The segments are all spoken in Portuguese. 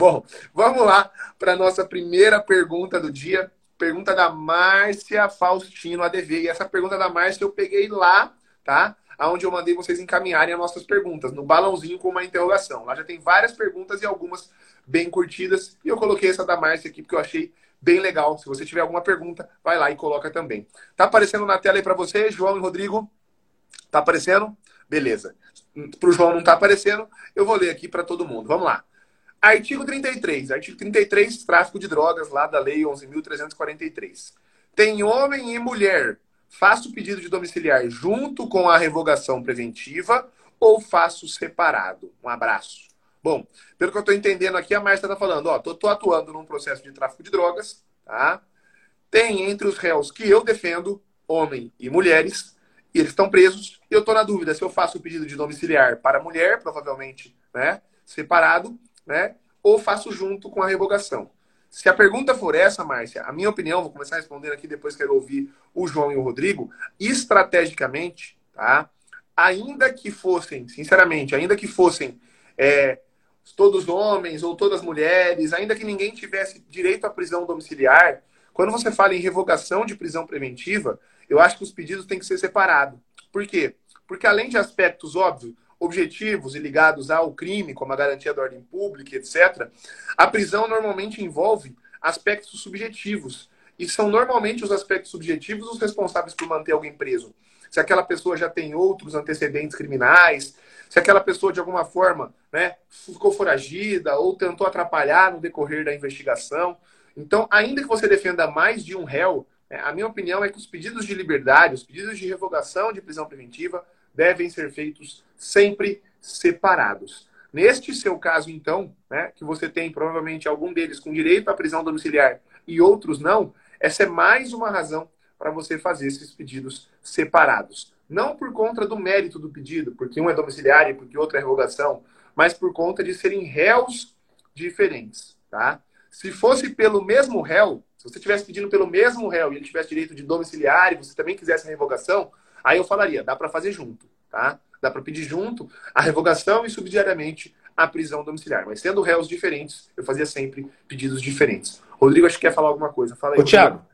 Bom, vamos lá para a nossa primeira pergunta do dia. Pergunta da Márcia Faustino ADV. E essa pergunta da Márcia eu peguei lá, tá? Onde eu mandei vocês encaminharem as nossas perguntas, no balãozinho com uma interrogação. Lá já tem várias perguntas e algumas bem curtidas. E eu coloquei essa da Márcia aqui porque eu achei bem legal. Se você tiver alguma pergunta, vai lá e coloca também. Tá aparecendo na tela aí para você, João e Rodrigo? Tá aparecendo? Beleza. Para o João não tá aparecendo, eu vou ler aqui para todo mundo. Vamos lá. Artigo 33. Artigo 33, tráfico de drogas, lá da Lei 11.343. Tem homem e mulher. Faço pedido de domiciliar junto com a revogação preventiva ou faço separado? Um abraço. Bom, pelo que eu estou entendendo aqui, a Márcia está falando, ó, tô, atuando num processo de tráfico de drogas, tá? Tem entre os réus que eu defendo, homem e mulheres, e eles estão presos. E eu estou na dúvida se eu faço o pedido de domiciliar para mulher, provavelmente, né, separado, né? Ou faço junto com a revogação. Se a pergunta for essa, Márcia, a minha opinião, vou começar respondendo aqui, depois quero ouvir o João e o Rodrigo, estrategicamente, tá? Ainda que fossem, sinceramente, ainda que fossem é, todos homens ou todas mulheres, ainda que ninguém tivesse direito à prisão domiciliar, quando você fala em revogação de prisão preventiva, eu acho que os pedidos têm que ser separados. Por quê? Porque além de aspectos óbvios, objetivos e ligados ao crime, como a garantia da ordem pública, etc., a prisão normalmente envolve aspectos subjetivos. E são normalmente os aspectos subjetivos os responsáveis por manter alguém preso. Se aquela pessoa já tem outros antecedentes criminais, se aquela pessoa, de alguma forma, né, ficou foragida ou tentou atrapalhar no decorrer da investigação. Então, ainda que você defenda mais de um réu, né, a minha opinião é que os pedidos de liberdade, os pedidos de revogação de prisão preventiva, devem ser feitos sempre separados. Neste seu caso, então, né, que você tem provavelmente algum deles com direito à prisão domiciliar e outros não, essa é mais uma razão para você fazer esses pedidos separados. Não por conta do mérito do pedido, porque um é domiciliar e porque outro é revogação, mas por conta de serem réus diferentes, tá? Se fosse pelo mesmo réu, se você estivesse pedindo pelo mesmo réu e ele tivesse direito de domiciliar e você também quisesse revogação, Aí eu falaria, dá para fazer junto, tá? Dá para pedir junto a revogação e subsidiariamente a prisão domiciliar. Mas sendo réus diferentes, eu fazia sempre pedidos diferentes. Rodrigo, acho que quer falar alguma coisa. Fala aí. Ô, Thiago,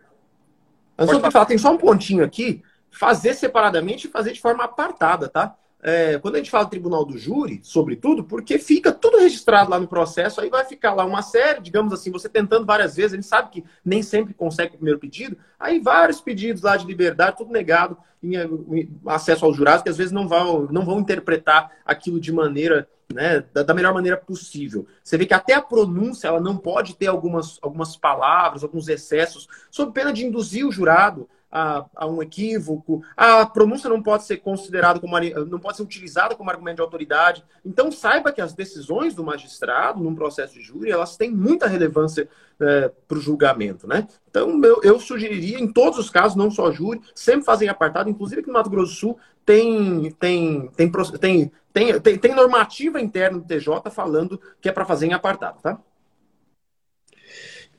antes de falar, tem só um pontinho aqui. Fazer separadamente e fazer de forma apartada, tá? É, quando a gente fala tribunal do júri, sobretudo, porque fica tudo registrado lá no processo, aí vai ficar lá uma série, digamos assim, você tentando várias vezes, ele sabe que nem sempre consegue o primeiro pedido, aí vários pedidos lá de liberdade, tudo negado em, em acesso aos jurados, que às vezes não vão, não vão interpretar aquilo de maneira, né, da, da, melhor maneira possível. Você vê que até a pronúncia, ela não pode ter algumas, algumas palavras, alguns excessos, sob pena de induzir o jurado a, a, um equívoco, a pronúncia não pode ser considerada como não pode ser utilizada como argumento de autoridade. Então saiba que as decisões do magistrado num processo de júri elas têm muita relevância é, para o julgamento, né? Então eu, eu, sugeriria em todos os casos, não só júri, sempre fazer apartado, inclusive aqui no Mato Grosso do Sul tem tem tem tem, tem, tem, tem normativa interna do TJ falando que é para fazer em apartado, tá?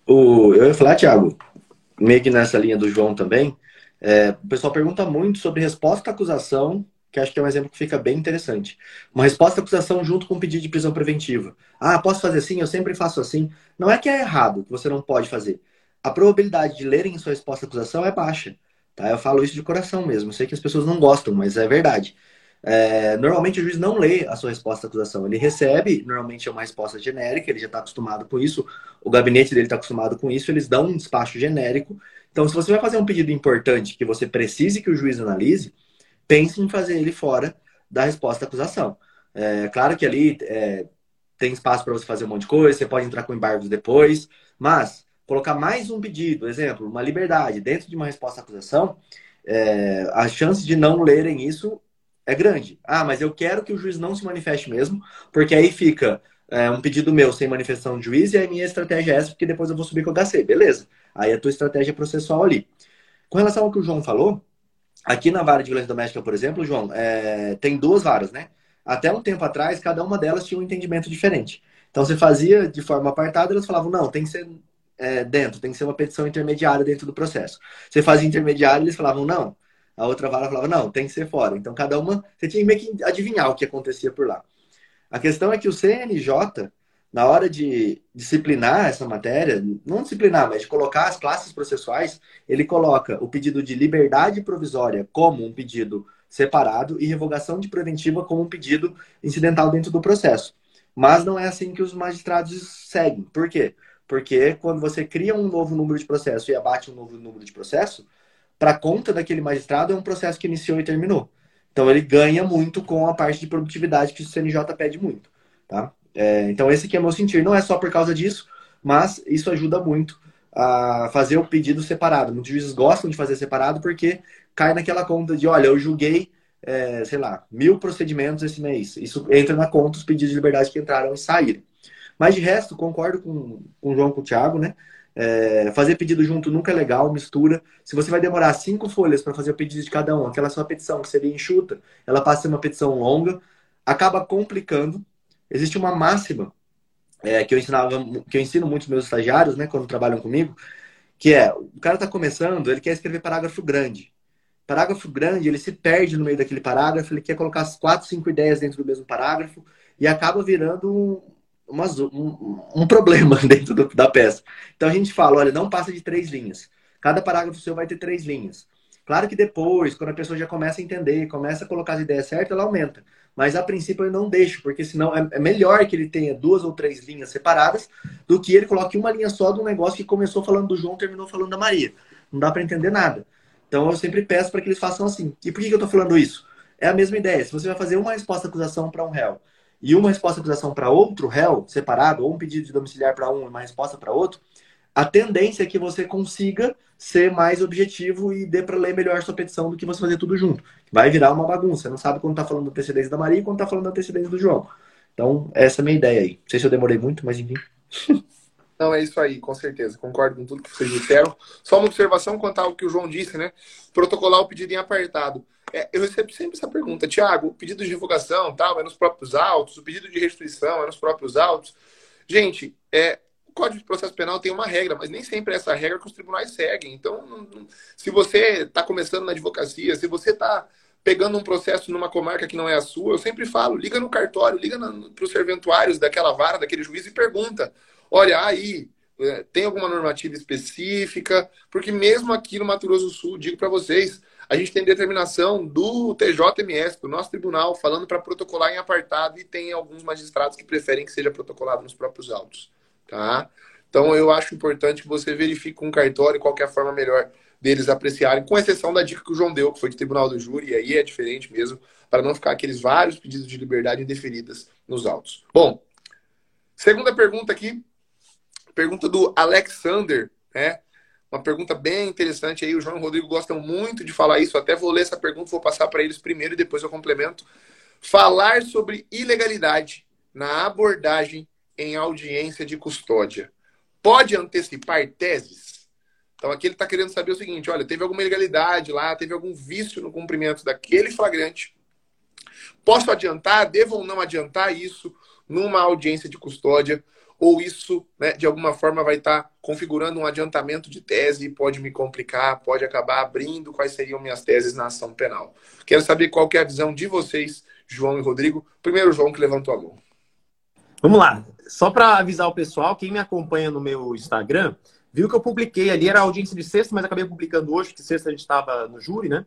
O, eu ia falar, Thiago, meio que nessa linha do João também, é, o pessoal pergunta muito sobre resposta à acusação, que acho que é um exemplo que fica bem interessante. Uma resposta à acusação junto com um pedido de prisão preventiva. Ah, posso fazer assim? Eu sempre faço assim. Não é que é errado, que você não pode fazer. A probabilidade de lerem sua resposta à acusação é baixa. Tá? Eu falo isso de coração mesmo. Sei que as pessoas não gostam, mas é verdade. É, normalmente o juiz não lê a sua resposta à acusação. Ele recebe, normalmente é uma resposta genérica, ele já está acostumado com isso, o gabinete dele está acostumado com isso, eles dão um despacho genérico. Então, se você vai fazer um pedido importante que você precise que o juiz analise, pense em fazer ele fora da resposta à acusação. É claro que ali é, tem espaço para você fazer um monte de coisa, você pode entrar com embargos depois, mas colocar mais um pedido, exemplo, uma liberdade dentro de uma resposta à acusação, é, a chance de não lerem isso é grande. Ah, mas eu quero que o juiz não se manifeste mesmo, porque aí fica é, um pedido meu sem manifestação do juiz e a minha estratégia é essa, porque depois eu vou subir com o HC. Beleza. Aí a tua estratégia processual ali. Com relação ao que o João falou, aqui na vara de violência doméstica, por exemplo, João, é, tem duas varas, né? Até um tempo atrás, cada uma delas tinha um entendimento diferente. Então, você fazia de forma apartada, elas falavam, não, tem que ser é, dentro, tem que ser uma petição intermediária dentro do processo. Você fazia intermediário, eles falavam, não, a outra vara falava, não, tem que ser fora. Então, cada uma, você tinha meio que adivinhar o que acontecia por lá. A questão é que o CNJ na hora de disciplinar essa matéria, não disciplinar, mas de colocar as classes processuais, ele coloca o pedido de liberdade provisória como um pedido separado e revogação de preventiva como um pedido incidental dentro do processo. Mas não é assim que os magistrados seguem. Por quê? Porque quando você cria um novo número de processo e abate um novo número de processo, para conta daquele magistrado é um processo que iniciou e terminou. Então ele ganha muito com a parte de produtividade que o CNJ pede muito. Tá? É, então esse aqui é meu sentir. Não é só por causa disso, mas isso ajuda muito a fazer o pedido separado. Muitos juízes gostam de fazer separado porque cai naquela conta de, olha, eu julguei, é, sei lá, mil procedimentos esse mês. Isso entra na conta os pedidos de liberdade que entraram e saíram. Mas de resto, concordo com, com o João, com o Thiago, né? É, fazer pedido junto nunca é legal, mistura. Se você vai demorar cinco folhas para fazer o pedido de cada um, aquela sua petição que seria enxuta, ela passa a ser uma petição longa, acaba complicando. Existe uma máxima é, que eu ensinava, que eu ensino muitos meus estagiários, né, quando trabalham comigo, que é o cara está começando, ele quer escrever parágrafo grande. Parágrafo grande, ele se perde no meio daquele parágrafo, ele quer colocar as quatro, cinco ideias dentro do mesmo parágrafo e acaba virando um, um, um, problema dentro do, da peça. Então a gente fala, olha, não passa de três linhas. Cada parágrafo seu vai ter três linhas. Claro que depois, quando a pessoa já começa a entender, começa a colocar as ideias certas, ela aumenta. Mas a princípio eu não deixo, porque senão é, é melhor que ele tenha duas ou três linhas separadas do que ele coloque uma linha só de um negócio que começou falando do João terminou falando da Maria. Não dá para entender nada. Então eu sempre peço para que eles façam assim. E por que, que eu estou falando isso? É a mesma ideia. Se você vai fazer uma resposta acusação para um réu e uma resposta acusação para outro réu, separado, ou um pedido de domiciliar para um e uma resposta para outro, a tendência é que você consiga ser mais objetivo e dê para ler melhor sua petição do que você fazer tudo junto. Vai virar uma bagunça. Você não sabe quando está falando da antecedência da Maria e quando está falando da antecedência do João. Então, essa é a minha ideia aí. Não sei se eu demorei muito, mas enfim. Não, é isso aí, com certeza. Concordo com tudo que vocês disseram. Só uma observação quanto ao que o João disse, né? Protocolar o pedido em apartado. É, eu recebo sempre essa pergunta, Tiago, o pedido de divulgação tal, é nos próprios autos, o pedido de restituição é nos próprios autos. Gente, é, Código de Processo Penal tem uma regra, mas nem sempre é essa regra que os tribunais seguem. Então, se você está começando na advocacia, se você está pegando um processo numa comarca que não é a sua, eu sempre falo, liga no cartório, liga para os serventuários daquela vara, daquele juiz e pergunta olha, aí, é, tem alguma normativa específica? Porque mesmo aqui no Mato Grosso do Sul, digo para vocês, a gente tem determinação do TJMS, do nosso tribunal, falando para protocolar em apartado e tem alguns magistrados que preferem que seja protocolado nos próprios autos, tá? Então eu acho importante que você verifique com o cartório qual é a forma melhor deles apreciarem, com exceção da dica que o João deu, que foi de tribunal do júri, e aí é diferente mesmo, para não ficar aqueles vários pedidos de liberdade indeferidas nos autos. Bom, segunda pergunta aqui, Pergunta do Alexander, né? Uma pergunta bem interessante aí. O João e o Rodrigo gostam muito de falar isso. Até vou ler essa pergunta, vou passar para eles primeiro e depois eu complemento. Falar sobre ilegalidade na abordagem em audiência de custódia pode antecipar teses? Então aqui ele está querendo saber o seguinte: olha, teve alguma ilegalidade lá, teve algum vício no cumprimento daquele flagrante. Posso adiantar? Devo ou não adiantar isso numa audiência de custódia? ou isso, né, de alguma forma, vai estar tá configurando um adiantamento de tese e pode me complicar, pode acabar abrindo quais seriam minhas teses na ação penal. Quero saber qual que é a visão de vocês, João e Rodrigo. Primeiro, João, que levantou a mão. Vamos lá. Só para avisar o pessoal, quem me acompanha no meu Instagram, viu que eu publiquei ali, era audiência de sexta, mas acabei publicando hoje, que sexta a gente estava no júri, né?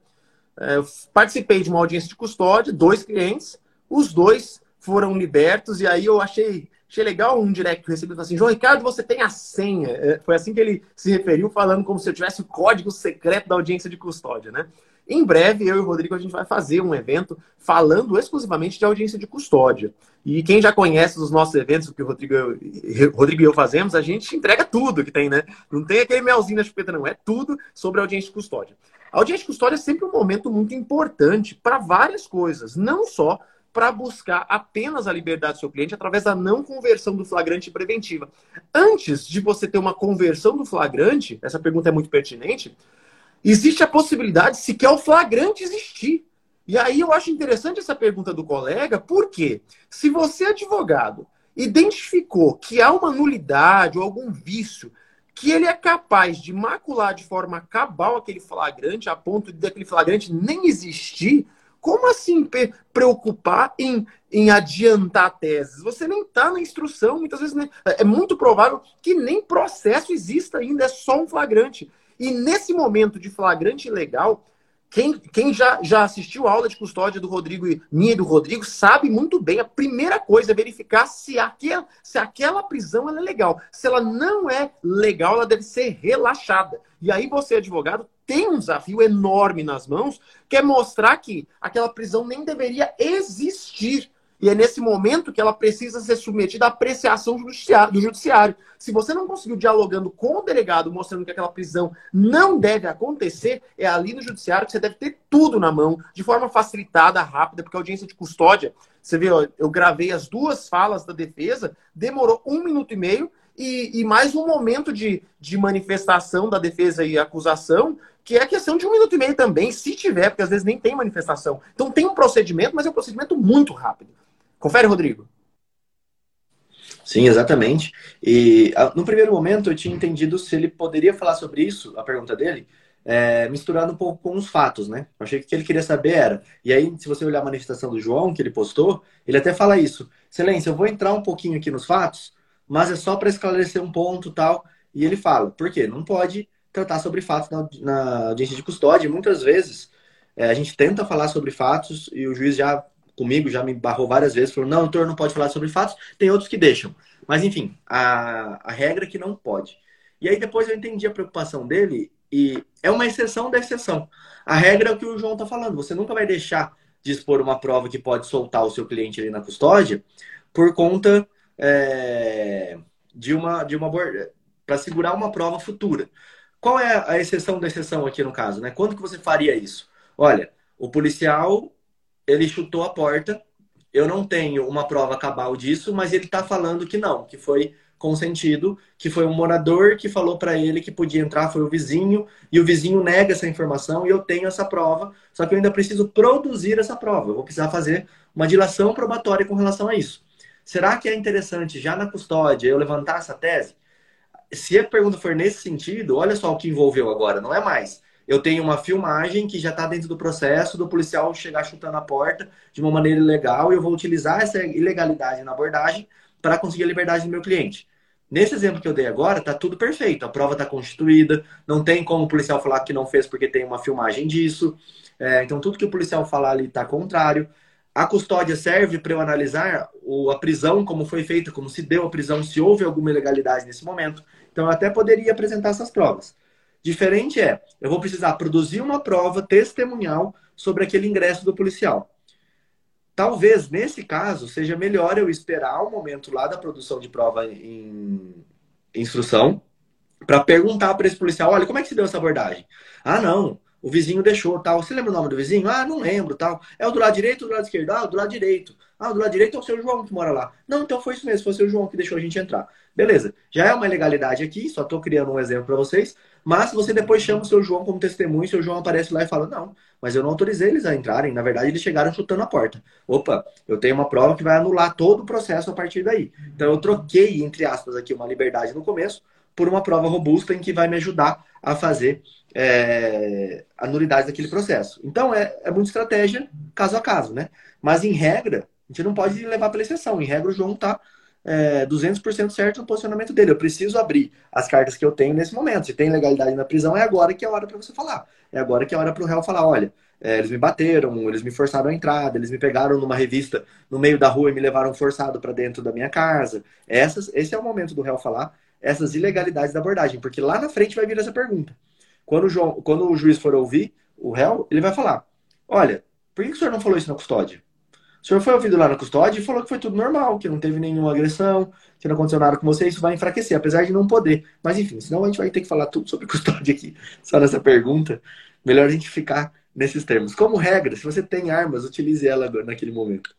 É, eu participei de uma audiência de custódia, dois clientes, os dois foram libertos, e aí eu achei Achei legal um direct que eu assim, João Ricardo, você tem a senha. É, foi assim que ele se referiu, falando como se eu tivesse o código secreto da audiência de custódia, né? Em breve, eu e o Rodrigo, a gente vai fazer um evento falando exclusivamente de audiência de custódia. E quem já conhece os nossos eventos, que o Rodrigo, Rodrigo e eu fazemos, a gente entrega tudo que tem, né? Não tem aquele melzinho na chupeta, não. É tudo sobre audiência de custódia. A audiência de custódia é sempre um momento muito importante para várias coisas, não só para buscar apenas a liberdade do seu cliente através da não conversão do flagrante preventiva. Antes de você ter uma conversão do flagrante, essa pergunta é muito pertinente, existe a possibilidade sequer o flagrante existir. E aí eu acho interessante essa pergunta do colega, porque se você, advogado, identificou que há uma nulidade ou algum vício que ele é capaz de macular de forma cabal aquele flagrante, a ponto de aquele flagrante nem existir, como assim preocupar em em adiantar teses. Você nem está na instrução, muitas vezes né? é muito provável que nem processo exista ainda, é só um flagrante. E nesse momento de flagrante legal, quem, quem já, já assistiu a aula de custódia do Rodrigo minha e do Rodrigo sabe muito bem. A primeira coisa é verificar se aquela, se aquela prisão é legal. Se ela não é legal, ela deve ser relaxada. E aí você, advogado, tem um desafio enorme nas mãos, que é mostrar que aquela prisão nem deveria existir. E é nesse momento que ela precisa ser submetida à apreciação do judiciário. Se você não conseguiu dialogando com o delegado, mostrando que aquela prisão não deve acontecer, é ali no judiciário que você deve ter tudo na mão, de forma facilitada, rápida, porque a audiência de custódia, você vê, eu gravei as duas falas da defesa, demorou um minuto e meio, e, e mais um momento de, de manifestação da defesa e acusação, que é questão de um minuto e meio também, se tiver, porque às vezes nem tem manifestação. Então tem um procedimento, mas é um procedimento muito rápido. Confere, Rodrigo. Sim, exatamente. E no primeiro momento eu tinha entendido se ele poderia falar sobre isso, a pergunta dele, é, misturado um pouco com os fatos, né? Eu achei que o que ele queria saber era. E aí, se você olhar a manifestação do João, que ele postou, ele até fala isso. Excelência, eu vou entrar um pouquinho aqui nos fatos, mas é só para esclarecer um ponto tal. E ele fala, por quê? Não pode tratar sobre fatos na, na audiência de custódia. Muitas vezes é, a gente tenta falar sobre fatos e o juiz já comigo, já me barrou várias vezes, falou, não, doutor, não pode falar sobre fatos, tem outros que deixam. Mas, enfim, a, a regra é que não pode. E aí depois eu entendi a preocupação dele e é uma exceção da exceção. A regra é o que o João está falando, você nunca vai deixar de expor uma prova que pode soltar o seu cliente ali na custódia por conta é, de uma de uma para segurar uma prova futura. Qual é a exceção da exceção aqui no caso, né? Quando que você faria isso? Olha, o policial ele chutou a porta. Eu não tenho uma prova cabal disso, mas ele está falando que não, que foi consentido, que foi um morador que falou para ele que podia entrar, foi o vizinho, e o vizinho nega essa informação e eu tenho essa prova, só que eu ainda preciso produzir essa prova. Eu vou precisar fazer uma dilação probatória com relação a isso. Será que é interessante, já na custódia, eu levantar essa tese? Se a pergunta for nesse sentido, olha só o que envolveu agora, não é mais eu tenho uma filmagem que já está dentro do processo do policial chegar chutando a porta de uma maneira ilegal e eu vou utilizar essa ilegalidade na abordagem para conseguir a liberdade do meu cliente. Nesse exemplo que eu dei agora, está tudo perfeito. A prova está constituída, não tem como o policial falar que não fez porque tem uma filmagem disso. É, então, tudo que o policial falar ali está contrário. A custódia serve para eu analisar a prisão, como foi feita, como se deu a prisão, se houve alguma ilegalidade nesse momento. Então, eu até poderia apresentar essas provas. Diferente é, eu vou precisar produzir uma prova testemunhal sobre aquele ingresso do policial. Talvez, nesse caso, seja melhor eu esperar o momento lá da produção de prova em instrução para perguntar para esse policial, olha, como é que se deu essa abordagem? Ah, não, o vizinho deixou, tal. Você lembra o nome do vizinho? Ah, não lembro, tal. É o do lado direito ou do lado esquerdo? Ah, do lado direito. Ah, do lado direito é o seu João que mora lá. Não, então foi isso mesmo, foi o seu João que deixou a gente entrar. Beleza, já é uma ilegalidade aqui, só estou criando um exemplo para vocês, mas você depois chama o seu João como testemunho, seu João aparece lá e fala: Não, mas eu não autorizei eles a entrarem. Na verdade, eles chegaram chutando a porta. Opa, eu tenho uma prova que vai anular todo o processo a partir daí. Então, eu troquei, entre aspas, aqui uma liberdade no começo por uma prova robusta em que vai me ajudar a fazer é, a nulidade daquele processo. Então, é, é muita estratégia caso a caso, né? Mas, em regra, a gente não pode levar pela exceção. Em regra, o João está é, 200% certo no posicionamento dele. Eu preciso abrir as cartas que eu tenho nesse momento. Se tem legalidade na prisão, é agora que é a hora para você falar. É agora que é a hora para o réu falar: olha, é, eles me bateram, eles me forçaram a entrada, eles me pegaram numa revista no meio da rua e me levaram forçado para dentro da minha casa. Essas, esse é o momento do réu falar essas ilegalidades da abordagem, porque lá na frente vai vir essa pergunta. Quando o, João, quando o juiz for ouvir o réu, ele vai falar: olha, por que o senhor não falou isso na custódia? O senhor foi ouvido lá na custódia e falou que foi tudo normal, que não teve nenhuma agressão, que não aconteceu nada com você, isso vai enfraquecer, apesar de não poder. Mas enfim, senão a gente vai ter que falar tudo sobre custódia aqui, só nessa pergunta. Melhor a gente ficar nesses termos. Como regra, se você tem armas, utilize ela naquele momento.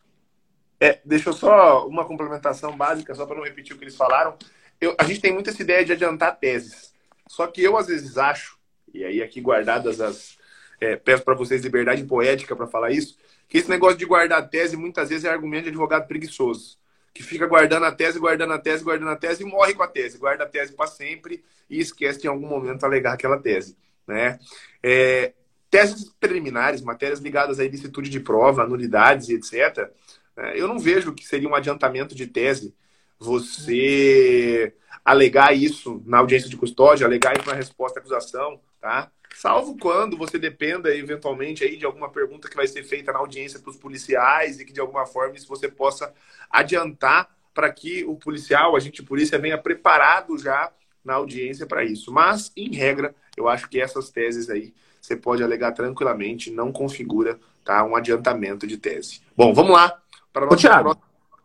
É, deixa eu só uma complementação básica, só para não repetir o que eles falaram. Eu, a gente tem muito essa ideia de adiantar teses. Só que eu, às vezes, acho, e aí aqui guardadas as. É, peço para vocês liberdade poética para falar isso, que esse negócio de guardar tese muitas vezes é argumento de advogado preguiçoso. Que fica guardando a tese, guardando a tese, guardando a tese e morre com a tese. Guarda a tese para sempre e esquece de em algum momento alegar aquela tese. Né? É, teses preliminares, matérias ligadas à ilicitude de prova, nulidades e etc., É, eu não vejo que seria um adiantamento de tese você alegar isso na audiência de custódia, alegar isso na resposta à acusação, tá? Salvo quando você dependa eventualmente aí de alguma pergunta que vai ser feita na audiência para os policiais e que de alguma forma isso você possa adiantar para que o policial, a gente polícia venha preparado já na audiência para isso. Mas em regra, eu acho que essas teses aí você pode alegar tranquilamente, não configura tá um adiantamento de tese. Bom, vamos lá para nossa Thiago,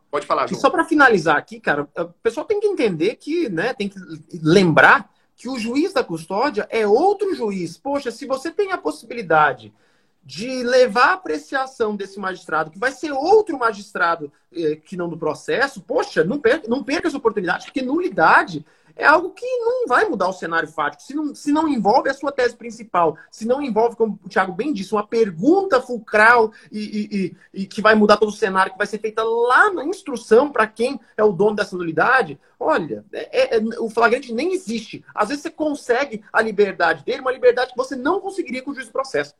Pode falar, João. E só para finalizar aqui, cara, o pessoal tem que entender que, né, tem que lembrar que o juiz da custódia é outro juiz. Poxa, se você tem a possibilidade de levar a apreciação desse magistrado, que vai ser outro magistrado eh, que não do processo, poxa, não perca, não perca essa oportunidade, porque nulidade é algo que não vai mudar o cenário fático. Se não, se não envolve a sua tese principal, se não envolve, como o Thiago bem disse, uma pergunta fulcral e, e, e, e que vai mudar todo o cenário, que vai ser feita lá na instrução para quem é o dono dessa nulidade, olha, é, é, o flagrante nem existe. Às vezes você consegue a liberdade dele, uma liberdade que você não conseguiria com o juiz do processo.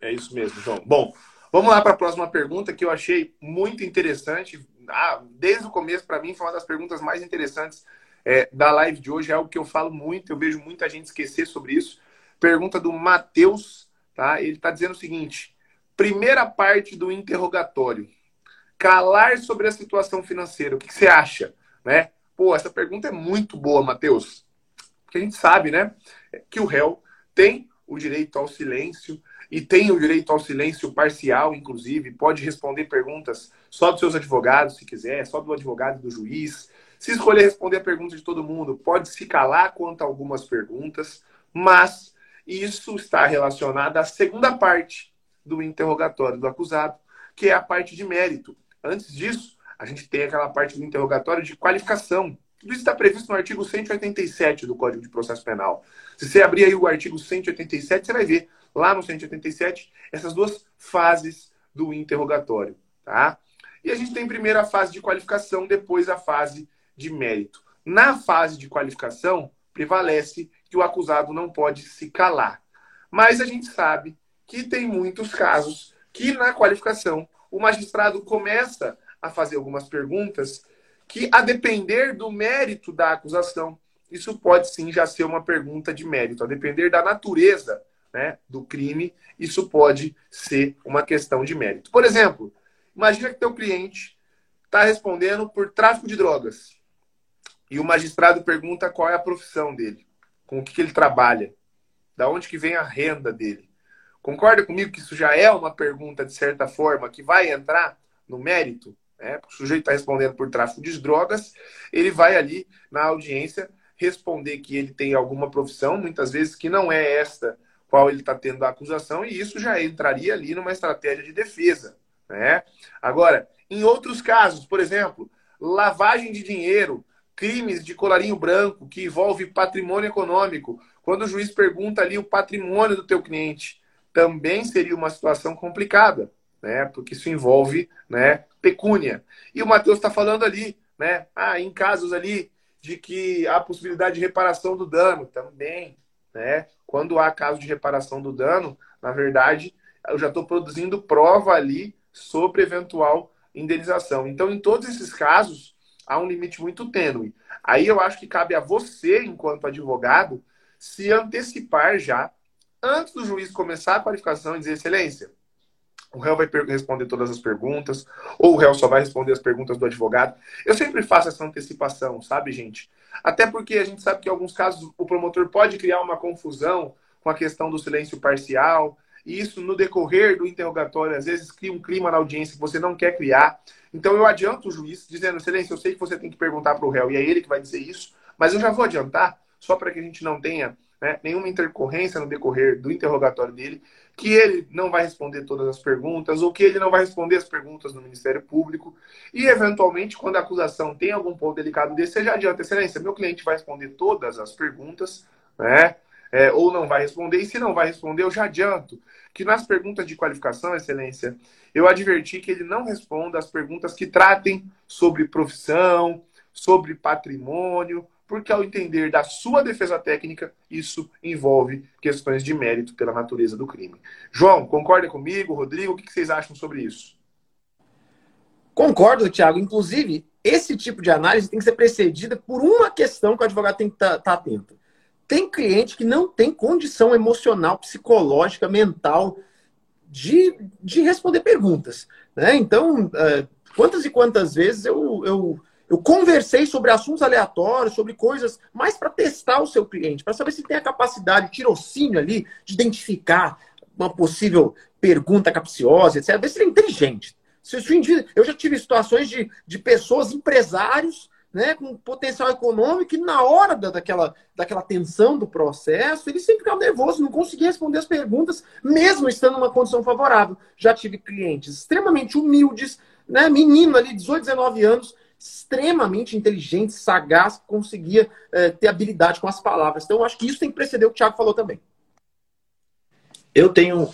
É isso mesmo, João. Bom, vamos lá para a próxima pergunta que eu achei muito interessante ah, desde o começo, para mim, foi uma das perguntas mais interessantes é, da live de hoje. É algo que eu falo muito, eu vejo muita gente esquecer sobre isso. Pergunta do Matheus, tá? Ele está dizendo o seguinte: primeira parte do interrogatório. Calar sobre a situação financeira. O que, que você acha? Né? Pô, essa pergunta é muito boa, Matheus. Porque a gente sabe, né? Que o réu tem o direito ao silêncio, e tem o direito ao silêncio parcial, inclusive, pode responder perguntas só dos seus advogados, se quiser, só do advogado e do juiz. Se escolher responder a pergunta de todo mundo, pode se calar quanto a algumas perguntas, mas isso está relacionado à segunda parte do interrogatório do acusado, que é a parte de mérito. Antes disso, a gente tem aquela parte do interrogatório de qualificação. Tudo isso está previsto no artigo 187 do Código de Processo Penal. Se você abrir aí o artigo 187, você vai ver lá no 187, essas duas fases do interrogatório, tá? E a gente tem primeiro a fase de qualificação, depois a fase de mérito. Na fase de qualificação, prevalece que o acusado não pode se calar. Mas a gente sabe que tem muitos casos que na qualificação o magistrado começa a fazer algumas perguntas que, a depender do mérito da acusação, isso pode sim já ser uma pergunta de mérito, a depender da natureza né, do crime, isso pode ser uma questão de mérito. Por exemplo, imagina que teu cliente está respondendo por tráfico de drogas e o magistrado pergunta qual é a profissão dele, com o que, que ele trabalha, da onde que vem a renda dele. Concorda comigo que isso já é uma pergunta, de certa forma, que vai entrar no mérito? Né? O sujeito está respondendo por tráfico de drogas, ele vai ali na audiência responder que ele tem alguma profissão, muitas vezes que não é esta qual ele está tendo a acusação, e isso já entraria ali numa estratégia de defesa. Né? Agora, em outros casos, por exemplo, lavagem de dinheiro, crimes de colarinho branco que envolve patrimônio econômico, quando o juiz pergunta ali o patrimônio do teu cliente, também seria uma situação complicada, né? Porque isso envolve, né, pecúnia. E o Matheus está falando ali, né? Ah, em casos ali de que há possibilidade de reparação do dano, também, né? Quando há caso de reparação do dano, na verdade, eu já estou produzindo prova ali sobre eventual indenização. Então, em todos esses casos, há um limite muito tênue. Aí eu acho que cabe a você, enquanto advogado, se antecipar já, antes do juiz começar a qualificação e dizer, excelência, o réu vai responder todas as perguntas, ou o réu só vai responder as perguntas do advogado. Eu sempre faço essa antecipação, sabe, gente? Até porque a gente sabe que em alguns casos o promotor pode criar uma confusão com a questão do silêncio parcial, e isso no decorrer do interrogatório às vezes cria um clima na audiência que você não quer criar. Então eu adianto o juiz dizendo, excelência, eu sei que você tem que perguntar para o réu, e é ele que vai dizer isso, mas eu já vou adiantar, só para que a gente não tenha né, nenhuma intercorrência no decorrer do interrogatório dele, que ele não vai responder todas as perguntas, ou que ele não vai responder as perguntas no Ministério Público, e eventualmente, quando a acusação tem algum ponto delicado desse, você já adianta, excelência, meu cliente vai responder todas as perguntas, né? É, ou não vai responder, e se não vai responder, eu já adianto que nas perguntas de qualificação, excelência, eu adverti que ele não responda as perguntas que tratem sobre profissão, sobre patrimônio, porque ao entender da sua defesa técnica, isso envolve questões de mérito pela natureza do crime. João, concorda comigo? Rodrigo, o que vocês acham sobre isso? Concordo, Thiago. Inclusive, esse tipo de análise tem que ser precedida por uma questão que o advogado tem que estar tá, tá atento. Tem cliente que não tem condição emocional, psicológica, mental de, de responder perguntas. Né? Então, uh, quantas e quantas vezes eu, eu, eu conversei sobre assuntos aleatórios, sobre coisas mais para testar o seu cliente, para saber se tem a capacidade, o tirocínio ali, de identificar uma possível pergunta capciosa, etc. Ver se ele é inteligente. Se, eu já tive situações de, de pessoas, empresários, né, com potencial econômico, e na hora da, daquela, daquela tensão do processo, ele sempre ficava nervoso, não conseguia responder as perguntas, mesmo estando numa condição favorável. Já tive clientes extremamente humildes, né, menino ali, 18, 19 anos, extremamente inteligente, sagaz, conseguia é, ter habilidade com as palavras. Então, eu acho que isso tem que preceder o que o Thiago falou também. Eu tenho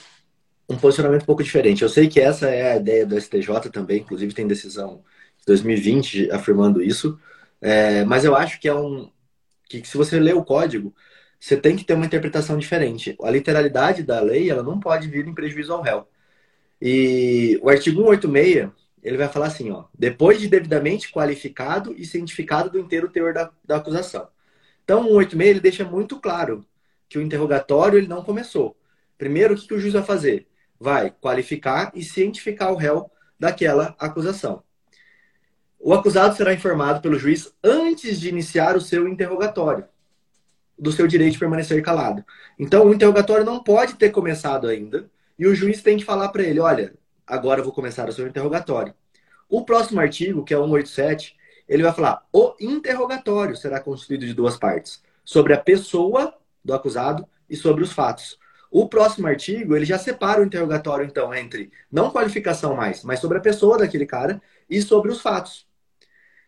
um posicionamento um pouco diferente. Eu sei que essa é a ideia do STJ também, inclusive tem decisão de 2020 afirmando isso. É, mas eu acho que é um. que se você lê o código, você tem que ter uma interpretação diferente. A literalidade da lei ela não pode vir em prejuízo ao réu. E o artigo 186 ele vai falar assim, ó, depois de devidamente qualificado e cientificado do inteiro teor da, da acusação. Então, o 186 ele deixa muito claro que o interrogatório ele não começou. Primeiro, o que, que o juiz vai fazer? Vai qualificar e cientificar o réu daquela acusação. O acusado será informado pelo juiz antes de iniciar o seu interrogatório, do seu direito de permanecer calado. Então, o interrogatório não pode ter começado ainda, e o juiz tem que falar para ele: olha, agora eu vou começar o seu interrogatório. O próximo artigo, que é o 187, ele vai falar: o interrogatório será constituído de duas partes, sobre a pessoa do acusado e sobre os fatos. O próximo artigo, ele já separa o interrogatório, então, entre não qualificação mais, mas sobre a pessoa daquele cara e sobre os fatos.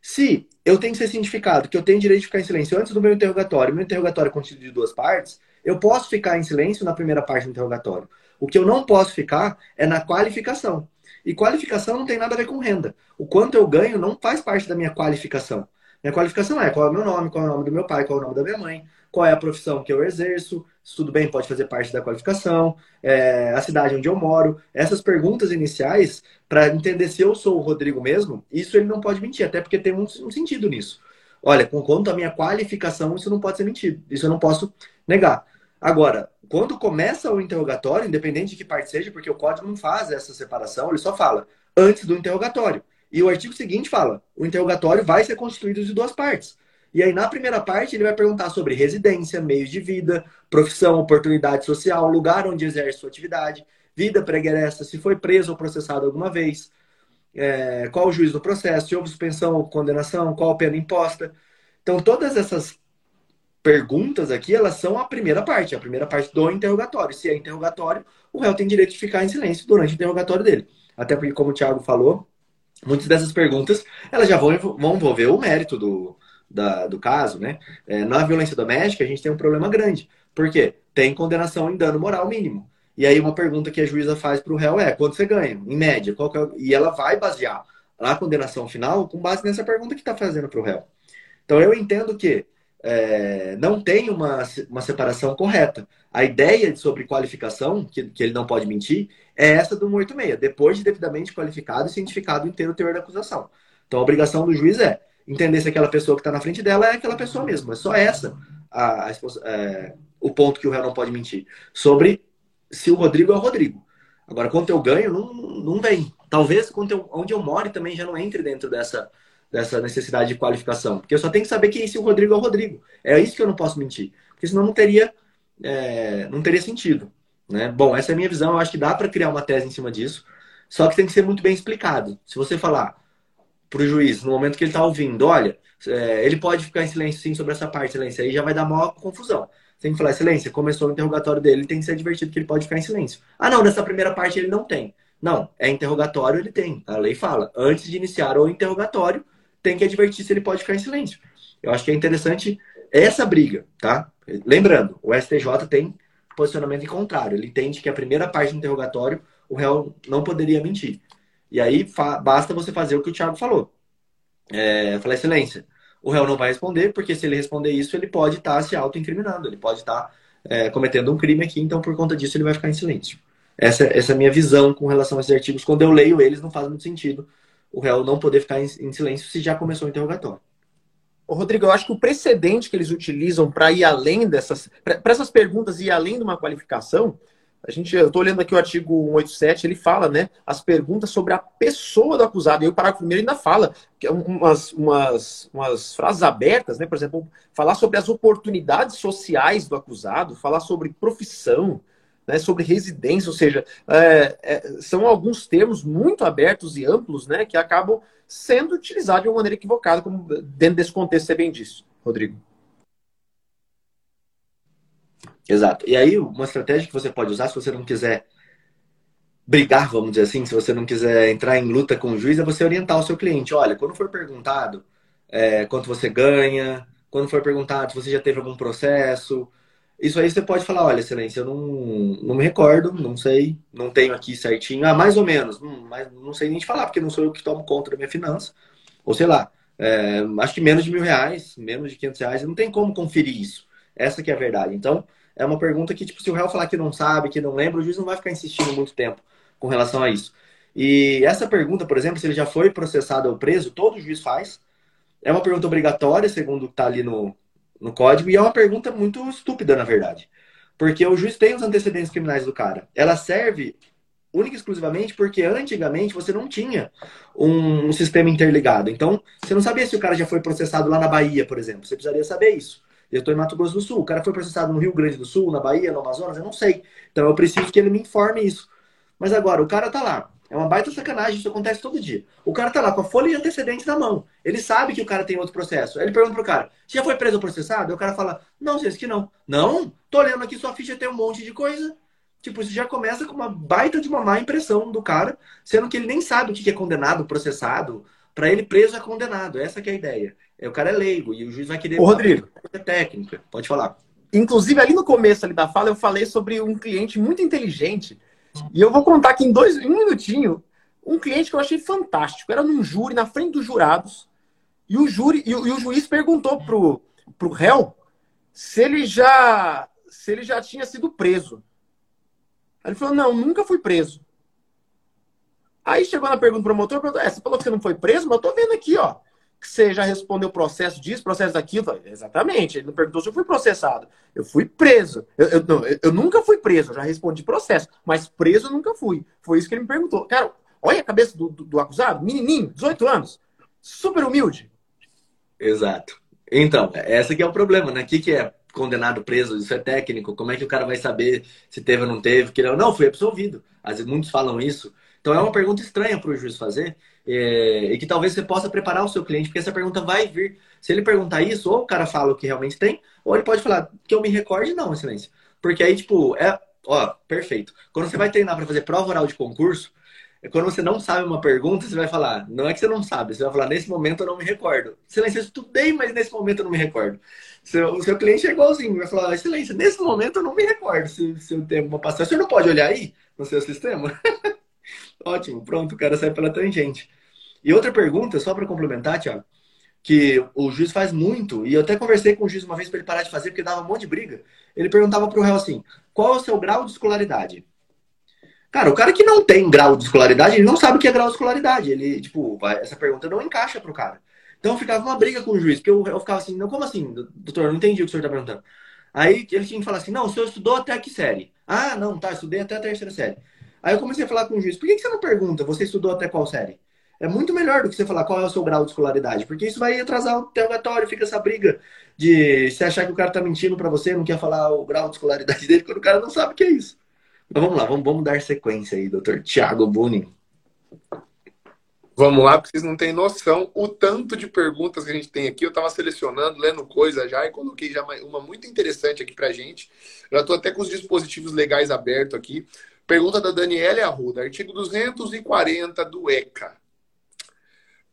Se eu tenho que ser cientificado que eu tenho direito de ficar em silêncio antes do meu interrogatório, meu interrogatório é constituído de duas partes, eu posso ficar em silêncio na primeira parte do interrogatório. O que eu não posso ficar é na qualificação. E qualificação não tem nada a ver com renda. O quanto eu ganho não faz parte da minha qualificação. Minha qualificação é qual é o meu nome, qual é o nome do meu pai, qual é o nome da minha mãe, qual é a profissão que eu exerço, se tudo bem, pode fazer parte da qualificação, é, a cidade onde eu moro. Essas perguntas iniciais, para entender se eu sou o Rodrigo mesmo, isso ele não pode mentir, até porque tem um, um sentido nisso. Olha, com quanto a minha qualificação, isso não pode ser mentido, isso eu não posso negar. Agora, quando começa o interrogatório, independente de que parte seja, porque o código não faz essa separação, ele só fala antes do interrogatório. E o artigo seguinte fala: o interrogatório vai ser constituído de duas partes. E aí, na primeira parte, ele vai perguntar sobre residência, meios de vida, profissão, oportunidade social, lugar onde exerce sua atividade, vida pregressa, se foi preso ou processado alguma vez, é, qual o juiz do processo, se houve suspensão ou condenação, qual a pena imposta. Então, todas essas perguntas aqui, elas são a primeira parte, a primeira parte do interrogatório. Se é interrogatório, o réu tem direito de ficar em silêncio durante o interrogatório dele. Até porque, como o Thiago falou, muitas dessas perguntas, elas já vão, envolver o mérito do, da, do caso, né? É, na violência doméstica, a gente tem um problema grande. Por quê? Tem condenação em dano moral mínimo. E aí uma pergunta que a juíza faz para o réu é, quanto você ganha? Em média. Qual é... E ela vai basear a condenação final com base nessa pergunta que está fazendo para o réu. Então eu entendo que é, não tem uma, uma separação correta. A ideia sobre qualificação, que, que ele não pode mentir, é essa do 186, depois de devidamente qualificado e cientificado inteiro o teor da acusação. Então a obrigação do juiz é entender se aquela pessoa que está na frente dela é aquela pessoa mesmo. É só essa a, a, é, o ponto que o réu não pode mentir. Sobre se o Rodrigo é o Rodrigo. Agora, quanto eu ganho, não, não vem. Talvez eu, onde eu moro também já não entre dentro dessa, dessa necessidade de qualificação. Porque eu só tenho que saber que se o Rodrigo é o Rodrigo. É isso que eu não posso mentir. Porque senão não teria, é, não teria sentido. Né? Bom, essa é a minha visão. Eu acho que dá para criar uma tese em cima disso. Só que tem que ser muito bem explicado. Se você falar, para o juiz, no momento que ele está ouvindo, olha, é, ele pode ficar em silêncio sim sobre essa parte, silêncio, aí já vai dar maior confusão. Tem que falar, silêncio, começou o interrogatório dele, ele tem que ser advertido que ele pode ficar em silêncio. Ah, não, nessa primeira parte ele não tem. Não, é interrogatório, ele tem. A lei fala, antes de iniciar o interrogatório, tem que advertir se ele pode ficar em silêncio. Eu acho que é interessante essa briga, tá? Lembrando, o STJ tem posicionamento em contrário. Ele entende que a primeira parte do interrogatório, o réu não poderia mentir. E aí basta você fazer o que o Thiago falou. É, falar excelência. o réu não vai responder, porque se ele responder isso, ele pode estar tá se auto-incriminando, ele pode estar tá, é, cometendo um crime aqui, então por conta disso ele vai ficar em silêncio. Essa, essa é a minha visão com relação a esses artigos. Quando eu leio eles, não faz muito sentido o réu não poder ficar em, em silêncio se já começou o interrogatório. Ô, Rodrigo, eu acho que o precedente que eles utilizam para ir além dessas. para essas perguntas ir além de uma qualificação, a gente, eu estou olhando aqui o artigo 187, ele fala, né, as perguntas sobre a pessoa do acusado. E o parágrafo primeiro ainda fala que é umas, umas, umas frases abertas, né, por exemplo, falar sobre as oportunidades sociais do acusado, falar sobre profissão, né, sobre residência, ou seja, é, é, são alguns termos muito abertos e amplos, né, que acabam sendo utilizados de uma maneira equivocada, como dentro desse contexto você bem disse, Rodrigo. Exato. E aí, uma estratégia que você pode usar, se você não quiser brigar, vamos dizer assim, se você não quiser entrar em luta com o juiz, é você orientar o seu cliente. Olha, quando for perguntado é, quanto você ganha, quando for perguntado se você já teve algum processo, isso aí você pode falar, olha, excelência, eu não, não me recordo, não sei, não tenho aqui certinho. Ah, mais ou menos, hum, mas não sei nem te falar, porque não sou eu que tomo conta da minha finança. Ou sei lá, é, acho que menos de mil reais, menos de quinhentos reais, não tem como conferir isso. Essa que é a verdade. Então, é uma pergunta que, tipo, se o réu falar que não sabe, que não lembra, o juiz não vai ficar insistindo muito tempo com relação a isso. E essa pergunta, por exemplo, se ele já foi processado ou preso, todo juiz faz. É uma pergunta obrigatória, segundo está ali no, no código, e é uma pergunta muito estúpida, na verdade. Porque o juiz tem os antecedentes criminais do cara. Ela serve única e exclusivamente porque antigamente você não tinha um, um, sistema interligado. Então, você não sabia se o cara já foi processado lá na Bahia, por exemplo. Você precisaria saber isso. Eu estou em Mato Grosso do Sul. O cara foi processado no Rio Grande do Sul, na Bahia, no Amazonas, eu não sei. Então eu preciso que ele me informe isso. Mas agora, o cara tá lá. É uma baita sacanagem, isso acontece todo dia. O cara tá lá com a folha de antecedentes na mão. Ele sabe que o cara tem outro processo. Aí ele pergunta pro cara: já foi preso ou processado? Aí o cara fala: não, sei que não. Não? Tô olhando aqui sua ficha tem um monte de coisa. Tipo, isso já começa com uma baita de uma má impressão do cara, sendo que ele nem sabe o que é condenado, processado. Para ele, preso é condenado. Essa é a ideia. É, o cara é leigo e o juiz vai querer. Ô, Rodrigo. técnica. Pode falar. Inclusive, ali no começo ali da fala, eu falei sobre um cliente muito inteligente. E eu vou contar aqui em dois, um minutinho, um cliente que eu achei fantástico. Era num júri, na frente dos jurados. E o júri e o, e o juiz perguntou pro, pro réu se ele já se ele já tinha sido preso. Aí ele falou: "Não, nunca fui preso". Aí chegou na pergunta do promotor, perguntou: é, você falou que você não foi preso, mas eu tô vendo aqui, ó que você já respondeu processo disso, processo daquilo. Exatamente. Ele não perguntou se eu fui processado. Eu fui preso. Eu, eu, não, eu, nunca fui preso, eu já respondi processo. Mas preso eu nunca fui. Foi isso que ele me perguntou. Cara, olha a cabeça do, do, do acusado, menininho, 18 anos, super humilde. Exato. Então, essa que é o problema, né? O que, que é condenado preso? Isso é técnico. Como é que o cara vai saber se teve ou não teve? Que não, não, fui absolvido. Às vezes muitos falam isso. Então é uma pergunta estranha para o juiz fazer é, e que talvez você possa preparar o seu cliente, porque essa pergunta vai vir. Se ele perguntar isso, ou o cara fala o que realmente tem, ou ele pode falar que eu me recorde, não, excelência. Porque aí, tipo, é, ó, perfeito. Quando você vai treinar para fazer prova oral de concurso, é quando você não sabe uma pergunta, você vai falar, não é que você não sabe, você vai falar, nesse momento eu não me recordo. Excelência, eu estudei, mas nesse momento eu não me recordo. Seu, o seu cliente é igualzinho, vai falar, excelência, nesse momento eu não me recordo se, se eu tenho uma passagem. Você não pode olhar aí no seu sistema? Ótimo, pronto, o cara sai pela tangente. E outra pergunta, só para complementar, Tiago, que o juiz faz muito, e eu até conversei com o juiz uma vez para ele parar de fazer, porque dava um monte de briga. Ele perguntava para o réu assim: qual é o seu grau de escolaridade? Cara, o cara que não tem grau de escolaridade, ele não sabe o que é grau de escolaridade. Ele, tipo, essa pergunta não encaixa pro cara. Então ficava uma briga com o juiz, porque eu, eu ficava assim, não, como assim, doutor, não entendi o que o senhor está perguntando. Aí ele tinha que falar assim, não, o senhor estudou até que série? Ah, não, tá, estudei até a terceira série. Aí eu comecei a falar com o juiz, por que, você não pergunta, você estudou até qual série? É muito melhor do que você falar qual é o seu grau de escolaridade, porque isso vai atrasar o interrogatório, fica essa briga de você achar que o cara tá mentindo para você, não quer falar o grau de escolaridade dele, quando o cara não sabe o que é isso. Mas vamos lá, vamos, vamos dar sequência aí, doutor Tiago Bunin. Vamos lá, porque vocês não têm noção o tanto de perguntas que a gente tem aqui. Eu estava selecionando, lendo coisa já, e coloquei já uma muito interessante aqui pra gente. Já estou até com os dispositivos legais abertos aqui. Pergunta da Daniela Arruda, artigo 240 do ECA.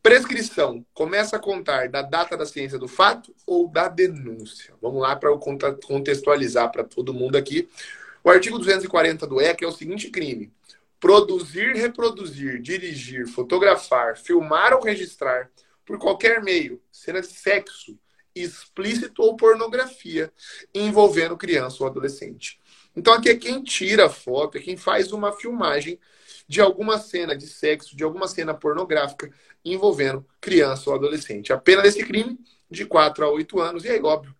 Prescrição começa a contar da data da ciência do fato ou da denúncia? Vamos lá para contextualizar para todo mundo aqui. O artigo 240 do ECA é o seguinte crime: produzir, reproduzir, dirigir, fotografar, filmar ou registrar por qualquer meio, cena de sexo, explícito ou pornografia envolvendo criança ou adolescente. Então aqui é quem tira a foto, é quem faz uma filmagem de alguma cena de sexo, de alguma cena pornográfica envolvendo criança ou adolescente. A pena desse crime de 4 a 8 anos, e aí, óbvio,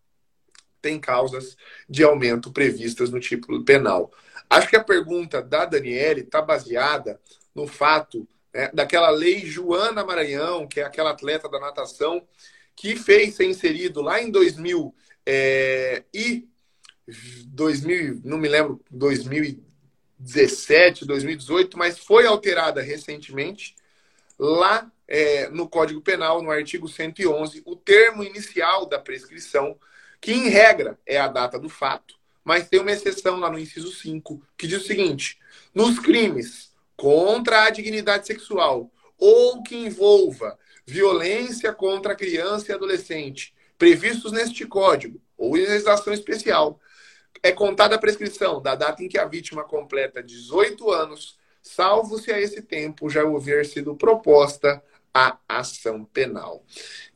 tem causas de aumento previstas no título penal. Acho que a pergunta da Daniele está baseada no fato né, daquela lei Joana Maranhão, que é aquela atleta da natação, que fez ser inserido lá em 2000 é, e 2000, não me lembro, 2017, 2018, mas foi alterada recentemente. Lá é, no Código Penal, no artigo 111, o termo inicial da prescrição, que em regra é a data do fato, mas tem uma exceção lá no inciso 5, que diz o seguinte: nos crimes contra a dignidade sexual ou que envolva violência contra criança e adolescente, previstos neste código ou em legislação especial, é contada a prescrição da data em que a vítima completa 18 anos, salvo se a esse tempo já houver sido proposta a ação penal.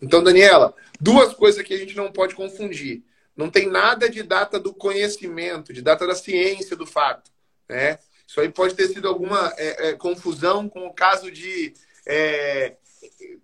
Então, Daniela, duas coisas que a gente não pode confundir. Não tem nada de data do conhecimento, de data da ciência do fato. Né? Isso aí pode ter sido alguma é, é, confusão com o caso de é,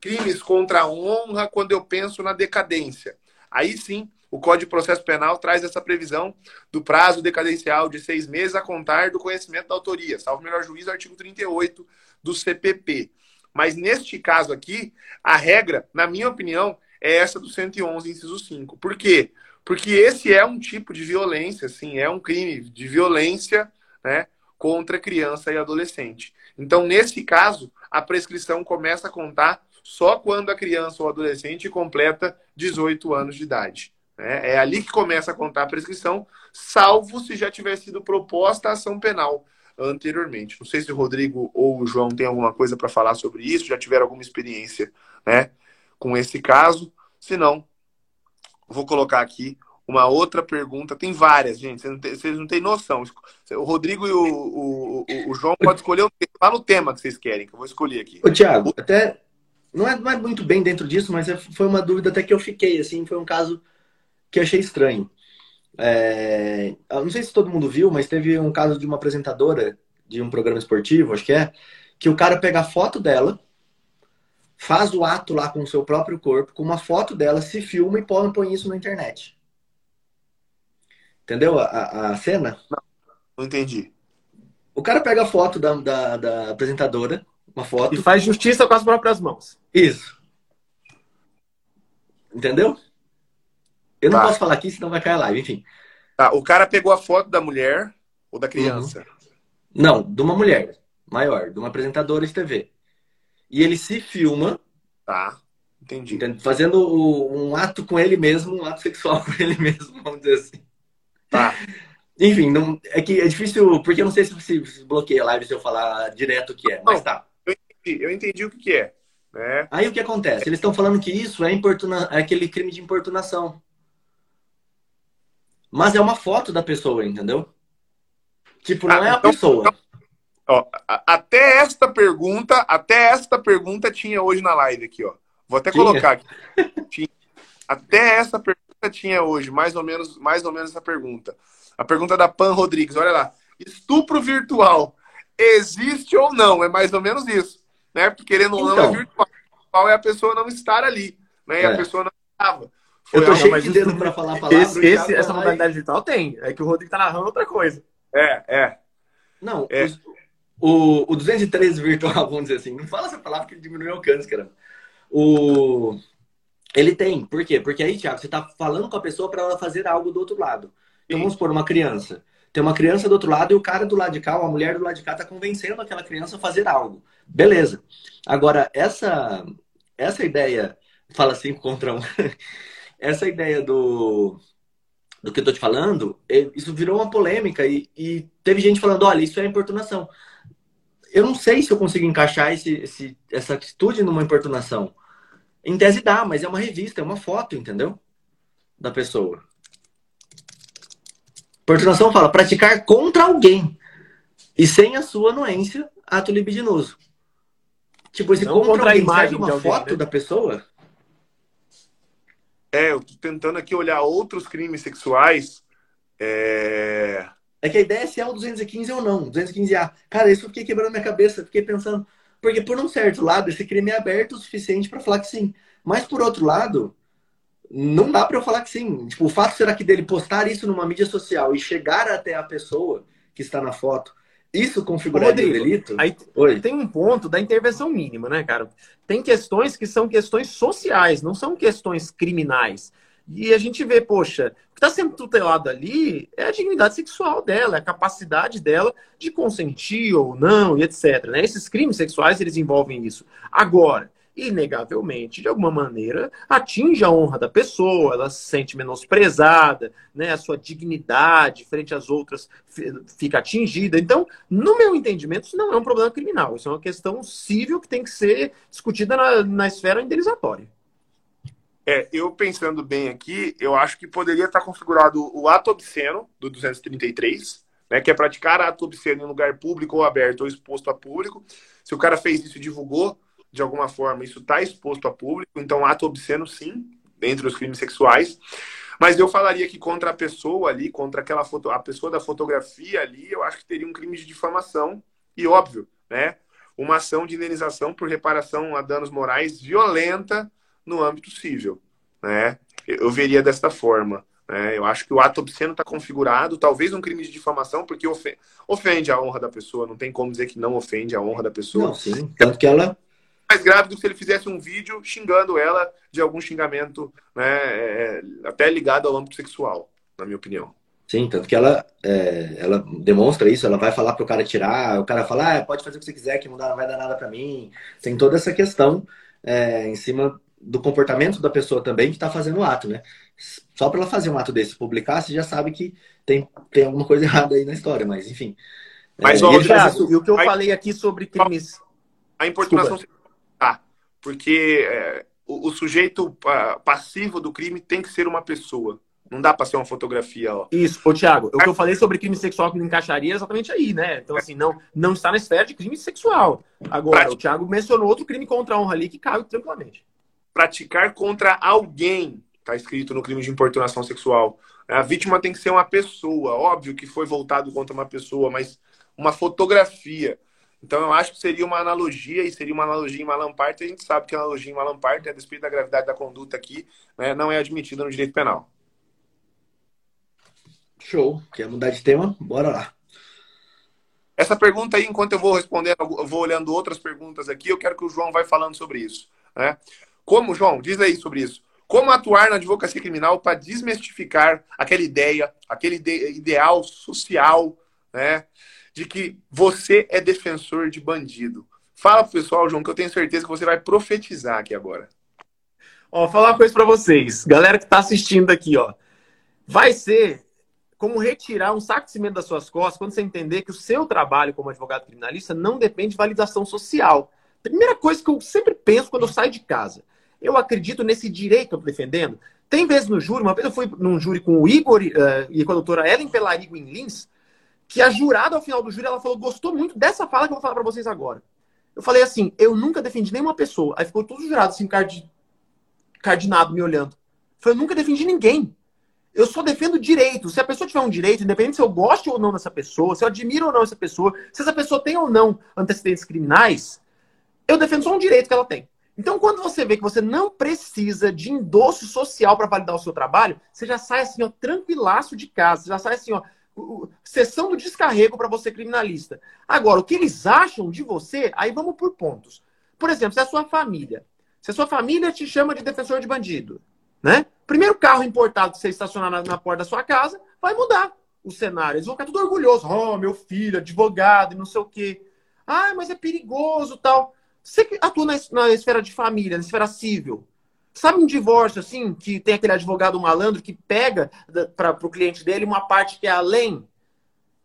crimes contra a honra quando eu penso na decadência. Aí sim, o Código de Processo Penal traz essa previsão do prazo decadencial de seis meses a contar do conhecimento da autoria, salvo melhor juízo, artigo 38 do CPP. Mas neste caso aqui, a regra, na minha opinião, é essa do 111, inciso 5. Por quê? Porque esse é um tipo de violência, sim, é um crime de violência né, contra criança e adolescente. Então, nesse caso, a prescrição começa a contar só quando a criança ou adolescente completa 18 anos de idade. É, é ali que começa a contar a prescrição, salvo se já tiver sido proposta a ação penal anteriormente. Não sei se o Rodrigo ou o João tem alguma coisa para falar sobre isso, já tiveram alguma experiência né, com esse caso. Se não, vou colocar aqui uma outra pergunta. Tem várias, gente. Vocês não têm, vocês não têm noção. O Rodrigo e o, o, o João podem escolher o tema, no tema que vocês querem, que eu vou escolher aqui. Ô, Tiago, até não é, não é muito bem dentro disso, mas é, foi uma dúvida até que eu fiquei. Assim, foi um caso que achei estranho. É, não sei se todo mundo viu, mas teve um caso de uma apresentadora de um programa esportivo, acho que é, que o cara pega a foto dela, faz o ato lá com o seu próprio corpo, com uma foto dela, se filma e põe, põe isso na internet. Entendeu a, a cena? Não, não entendi. O cara pega a foto da, da, da apresentadora, uma foto. E faz justiça com as próprias mãos. Isso. Entendeu? Eu não tá. posso falar aqui, senão vai cair a live, enfim. Tá, o cara pegou a foto da mulher ou da criança? Uhum. Não, de uma mulher maior, de uma apresentadora de TV. E ele se filma. Tá, entendi. Fazendo um ato com ele mesmo, um ato sexual com ele mesmo, vamos dizer assim. Tá. Enfim, não, é que é difícil, porque eu não sei se, se bloqueia a live se eu falar direto o que é, mas tá. Eu entendi, eu entendi o que é. Né? Aí o que acontece? Eles estão falando que isso é, importuna, é aquele crime de importunação. Mas é uma foto da pessoa, entendeu? Tipo, não ah, é a então, pessoa. Então, ó, até esta pergunta, até esta pergunta tinha hoje na live aqui, ó. Vou até tinha. colocar aqui. Tinha. Até essa pergunta tinha hoje, mais ou menos, mais ou menos essa pergunta. A pergunta da Pan Rodrigues, olha lá. Estupro virtual existe ou não? É mais ou menos isso, né? Porque querendo ou não é então. virtual. Qual é a pessoa não estar ali, né? É. a pessoa não estava. Foi eu tô cheio de dedo para falar a palavra. Esse, esse, essa modalidade virtual tem. É que o Rodrigo tá narrando outra coisa. É, é. Não, é. Os, o, o 213 virtual, vamos dizer assim, não fala essa palavra que ele diminui o alcance, cara. O... Ele tem. Por quê? Porque aí, Thiago, você tá falando com a pessoa para ela fazer algo do outro lado. Então, vamos supor, uma criança. Tem uma criança do outro lado e o cara do lado de cá, ou a mulher do lado de cá, tá convencendo aquela criança a fazer algo. Beleza. Agora, essa, essa ideia, fala assim contra um. essa ideia do, do que eu tô te falando, isso virou uma polêmica e, e teve gente falando, olha, isso é importunação. Eu não sei se eu consigo encaixar esse, esse, essa atitude numa importunação. Em tese dá, mas é uma revista, é uma foto, entendeu? Da pessoa. Importunação fala praticar contra alguém e sem a sua anuência, ato libidinoso. Tipo, esse não contra, contra a imagem uma alguém, foto né? da pessoa? É, eu tô tentando aqui olhar outros crimes sexuais. É, é que a ideia é se é o 215 ou não, 215A. Cara, isso eu fiquei quebrando minha cabeça, fiquei pensando. Porque por um certo lado, esse crime é aberto o suficiente para falar que sim. Mas por outro lado, não dá para eu falar que sim. Tipo, o fato será que dele postar isso numa mídia social e chegar até a pessoa que está na foto, isso configuraria o delito? Aí Oi. tem um ponto da intervenção mínima, né, cara? Tem questões que são questões sociais, não são questões criminais. E a gente vê, poxa, o que está sendo tutelado ali é a dignidade sexual dela, é a capacidade dela de consentir ou não, e etc. Né? Esses crimes sexuais, eles envolvem isso. Agora, inegavelmente, de alguma maneira, atinge a honra da pessoa, ela se sente menosprezada, né? a sua dignidade frente às outras fica atingida. Então, no meu entendimento, isso não é um problema criminal, isso é uma questão civil que tem que ser discutida na, na esfera indenizatória. É, eu pensando bem aqui, eu acho que poderia estar configurado o ato obsceno do 233, né, que é praticar ato obsceno em lugar público ou aberto ou exposto a público. Se o cara fez isso e divulgou de alguma forma, isso está exposto a público, então ato obsceno sim, dentre os crimes sexuais. Mas eu falaria que contra a pessoa ali, contra aquela foto, a pessoa da fotografia ali, eu acho que teria um crime de difamação e óbvio, né, uma ação de indenização por reparação a danos morais violenta no âmbito civil. Né? Eu veria desta forma. Né? Eu acho que o ato obsceno está configurado, talvez um crime de difamação, porque ofende a honra da pessoa. Não tem como dizer que não ofende a honra da pessoa. Não, sim. Tanto que ela. Mais grave do que se ele fizesse um vídeo xingando ela de algum xingamento, né, é, até ligado ao âmbito sexual, na minha opinião. Sim, tanto que ela, é, ela demonstra isso, ela vai falar pro cara tirar, o cara fala, ah, pode fazer o que você quiser, que não, dá, não vai dar nada para mim. Tem toda essa questão é, em cima do comportamento da pessoa também que está fazendo o ato, né? Só para ela fazer um ato desse, publicar, você já sabe que tem, tem alguma coisa errada aí na história, mas enfim. Mas, é, ó, já, e o que eu falei aqui sobre crimes. A importunação tá, porque é, o, o, sujeito passivo do crime tem que ser uma pessoa. Não dá para ser uma fotografia, ó. Isso, ô Thiago, o que eu falei sobre crime sexual que não encaixaria é exatamente aí, né? Então, assim, não, não está na esfera de crime sexual. Agora, o Thiago mencionou outro crime contra a honra ali que caiu tranquilamente praticar contra alguém, está escrito no crime de importunação sexual. A vítima tem que ser uma pessoa, óbvio que foi voltado contra uma pessoa, mas uma fotografia. Então eu acho que seria uma analogia, e seria uma analogia em Malamparte, a gente sabe que a analogia em Malamparte, a despeito da gravidade da conduta aqui, né, não é admitida no direito penal. Show. Quer mudar de tema? Bora lá. Essa pergunta aí, enquanto eu vou respondendo, eu vou olhando outras perguntas aqui, eu quero que o João vai falando sobre isso. Né? Como, João, diz aí sobre isso. Como atuar na advocacia criminal para desmistificar aquela ideia, aquele ideal social, né, de que você é defensor de bandido. Fala pro pessoal, João, que eu tenho certeza que você vai profetizar aqui agora. Ó, falar uma coisa para vocês, galera que está assistindo aqui, ó, vai ser como retirar um saco de cimento das suas costas quando você entender que o seu trabalho como advogado criminalista não depende de validação social. Primeira coisa que eu sempre penso quando eu saio de casa. Eu acredito nesse direito que eu estou defendendo. Tem vezes no júri, uma vez eu fui num júri com o Igor uh, e com a doutora Ellen Pelarigo em Lins, que a jurada, ao final do júri, ela falou, gostou muito dessa fala que eu vou falar para vocês agora. Eu falei assim, eu nunca defendi nenhuma pessoa. Aí ficou todos jurados, assim, card... cardinado, me olhando. Eu falei, eu nunca defendi ninguém. Eu só defendo direito. Se a pessoa tiver um direito, independente se eu gosto ou não dessa pessoa, se eu admiro ou não essa pessoa, se essa pessoa tem ou não antecedentes criminais, eu defendo só um direito que ela tem. Então, quando você vê que você não precisa de endosso social para validar o seu trabalho, você já sai assim, ó, tranquilaço de casa. Você já sai assim, ó, sessão do descarrego para você criminalista. Agora, o que eles acham de você, aí vamos por pontos. Por exemplo, se a sua família, se a sua família te chama de defensor de bandido, né? Primeiro carro importado que você estacionar na, na porta da sua casa, vai mudar o cenário. Eles vão ficar tudo orgulhosos. Oh, meu filho, advogado não sei o quê. Ah, mas é perigoso tal. Você atua na, na esfera de família, na esfera civil. Sabe um divórcio, assim, que tem aquele advogado malandro que pega para o cliente dele uma parte que é além?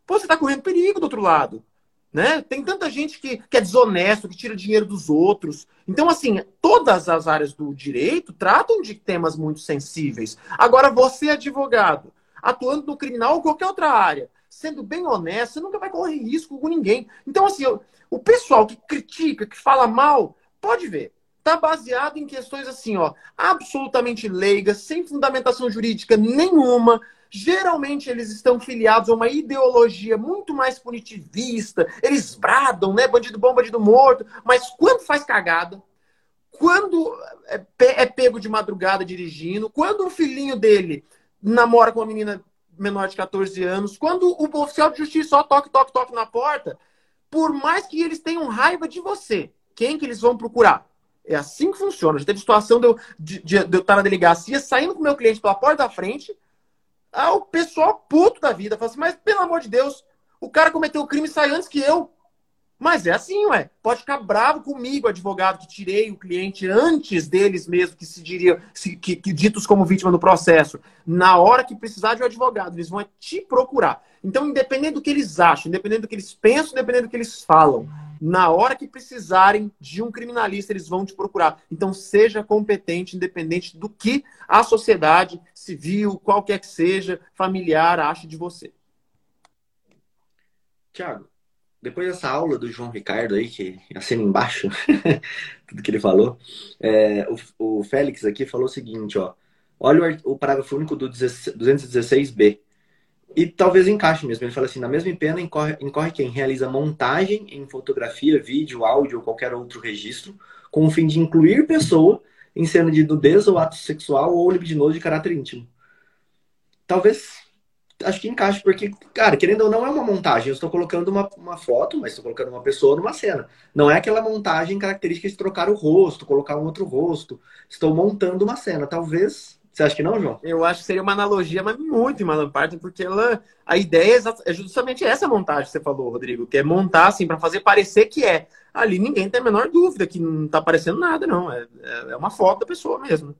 Pô, você está correndo perigo do outro lado. Né? Tem tanta gente que, que é desonesto, que tira dinheiro dos outros. Então, assim, todas as áreas do direito tratam de temas muito sensíveis. Agora, você, advogado, atuando no criminal ou qualquer outra área, sendo bem honesto, você nunca vai correr risco com ninguém. Então, assim, o pessoal que critica, que fala mal, pode ver. Está baseado em questões assim, ó, absolutamente leigas, sem fundamentação jurídica nenhuma. Geralmente eles estão filiados a uma ideologia muito mais punitivista. Eles bradam, né? Bandido bom, bandido morto. Mas quando faz cagada, quando é, é pego de madrugada dirigindo, quando o filhinho dele namora com uma menina menor de 14 anos, quando o oficial de justiça só toque, toque, toque na porta, por mais que eles tenham raiva de você, quem que eles vão procurar? É assim que funciona. Já teve situação de eu, de, de, de eu estar na delegacia, saindo com o meu cliente pela porta da frente, ah, o pessoal puto da vida fala assim, mas pelo amor de Deus, o cara cometeu o crime e sai antes que eu. Mas é assim, ué. Pode ficar bravo comigo, advogado, que tirei o cliente antes deles mesmo, que se diria, se, que, que, ditos como vítima do processo. Na hora que precisar de um advogado, eles vão te procurar. Então, independente do que eles acham, independente do que eles pensam, independente do que eles falam, na hora que precisarem de um criminalista, eles vão te procurar. Então, seja competente, independente do que a sociedade civil, qualquer que seja, familiar, ache de você. Tiago, depois dessa aula do João Ricardo aí, que assina embaixo tudo que ele falou, é, o, o, Félix aqui falou o seguinte, ó. Olha o, o parágrafo único do 216b. E talvez encaixe mesmo. Ele fala assim: na mesma pena incorre, incorre quem realiza montagem em fotografia, vídeo, áudio ou qualquer outro registro, com o fim de incluir pessoa em cena de nudez ou ato sexual ou libidinoso de caráter íntimo. Talvez acho que encaixa, porque, cara, querendo ou não, é uma montagem. Eu estou colocando uma, uma foto, mas estou colocando uma pessoa numa cena. Não é aquela montagem característica de trocar o rosto, colocar um outro rosto. Estou montando uma cena. Talvez. Você acha que não, João? Eu acho que seria uma analogia, mas muito em parte, porque ela, a ideia é, é justamente essa montagem que você falou, Rodrigo, que é montar assim para fazer parecer que é. Ali ninguém tem a menor dúvida que não está aparecendo nada, não. É, é uma foto da pessoa mesmo.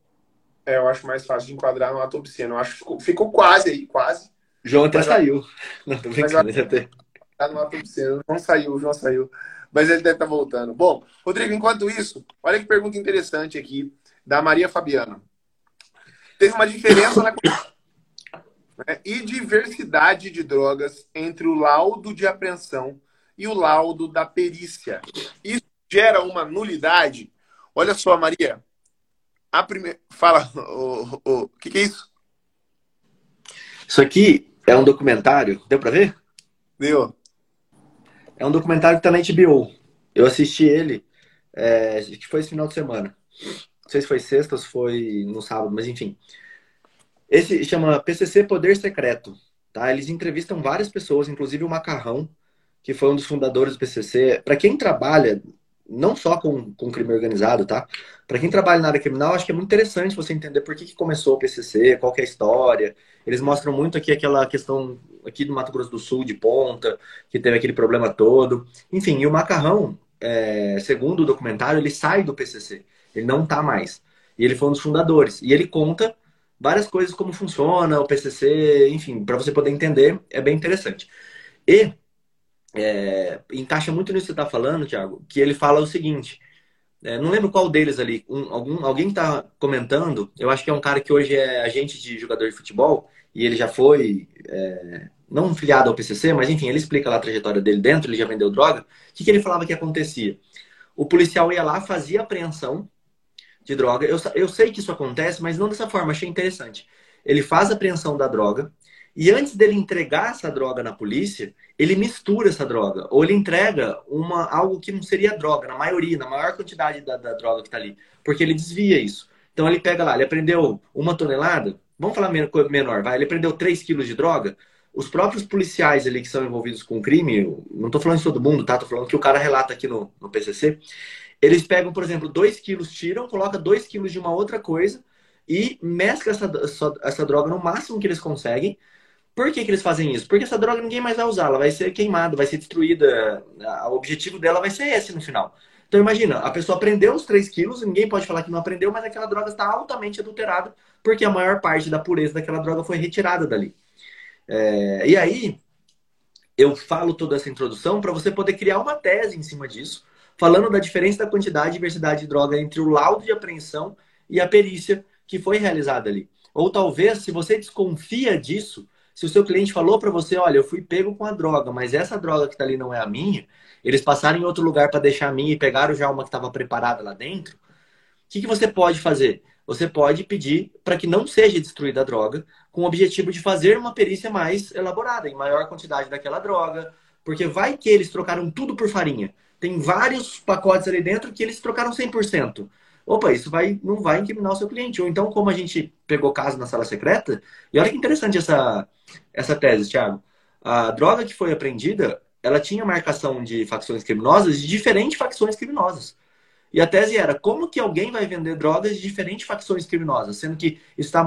É, eu acho mais fácil de enquadrar no ato obsceno. Eu acho que ficou, ficou quase aí, quase. João até mas, saiu. Não, tô brincando, ele até. Tá no obsceno. Não saiu, o João saiu. Mas ele deve estar tá voltando. Bom, Rodrigo, enquanto isso, olha que pergunta interessante aqui da Maria Fabiana. Teve uma diferença na né, e diversidade de drogas entre o laudo de apreensão e o laudo da perícia. Isso gera uma nulidade? Olha só, Maria. A primeira. Fala, o, o, o que, que é isso? Isso aqui é um documentário. Deu pra ver? Deu. É um documentário que tá na HBO. Eu assisti ele, é, que foi esse final de semana. Não sei se foi sexta ou se foi no sábado, mas enfim. Esse chama PCC Poder Secreto. Tá? Eles entrevistam várias pessoas, inclusive o Macarrão, que foi um dos fundadores do PCC. Para quem trabalha não só com, com crime organizado, tá? Para quem trabalha na área criminal, acho que é muito interessante você entender por que, que começou o PCC, qual é a história. Eles mostram muito aqui aquela questão aqui do Mato Grosso do Sul, de ponta, que teve aquele problema todo. Enfim, e o Macarrão, é, segundo o documentário, ele sai do PCC. Ele não tá mais. E ele foi um dos fundadores. E ele conta várias coisas como funciona o PCC, enfim, para você poder entender, é bem interessante. E é, encaixa muito nisso que você está falando, Thiago, que ele fala o seguinte. É, não lembro qual deles ali. Um, algum, alguém está comentando. Eu acho que é um cara que hoje é agente de jogador de futebol e ele já foi é, não filiado ao PCC, mas enfim, ele explica lá a trajetória dele dentro. Ele já vendeu droga. O que, que ele falava que acontecia? O policial ia lá, fazia apreensão de droga. Eu, eu sei que isso acontece, mas não dessa forma. Achei interessante. Ele faz a apreensão da droga e antes dele entregar essa droga na polícia, ele mistura essa droga. Ou ele entrega uma, algo que não seria droga, na maioria, na maior quantidade da, da droga que está ali. Porque ele desvia isso. Então ele pega lá, ele aprendeu uma tonelada, vamos falar menor, vai, ele aprendeu 3 quilos de droga. Os próprios policiais ali que são envolvidos com crime, não estou falando de todo mundo, tá? Tô falando que o cara relata aqui no, no PCC. Eles pegam, por exemplo, 2 quilos, tiram, colocam 2 quilos de uma outra coisa e mescla essa, essa, essa droga no máximo que eles conseguem por que, que eles fazem isso? Porque essa droga ninguém mais vai usar, ela vai ser queimada, vai ser destruída. O objetivo dela vai ser esse no final. Então imagina, a pessoa aprendeu os 3 quilos, ninguém pode falar que não aprendeu, mas aquela droga está altamente adulterada, porque a maior parte da pureza daquela droga foi retirada dali. É, e aí, eu falo toda essa introdução para você poder criar uma tese em cima disso, falando da diferença da quantidade e diversidade de droga entre o laudo de apreensão e a perícia que foi realizada ali. Ou talvez, se você desconfia disso, se o seu cliente falou para você, olha, eu fui pego com a droga, mas essa droga que está ali não é a minha, eles passaram em outro lugar para deixar a minha e pegaram já uma que estava preparada lá dentro, que, que você pode fazer? Você pode pedir para que não seja destruída a droga, com o objetivo de fazer uma perícia mais elaborada, em maior quantidade daquela droga, porque vai que eles trocaram tudo por farinha. Tem vários pacotes ali dentro que eles trocaram 100%. Opa, isso vai, não vai incriminar o seu cliente. Ou então, como a gente pegou caso na sala secreta, e olha que interessante essa, essa tese, Thiago. A droga que foi apreendida, ela tinha marcação de facções criminosas de diferentes facções criminosas. E a tese era como que alguém vai vender drogas de diferentes facções criminosas, sendo que está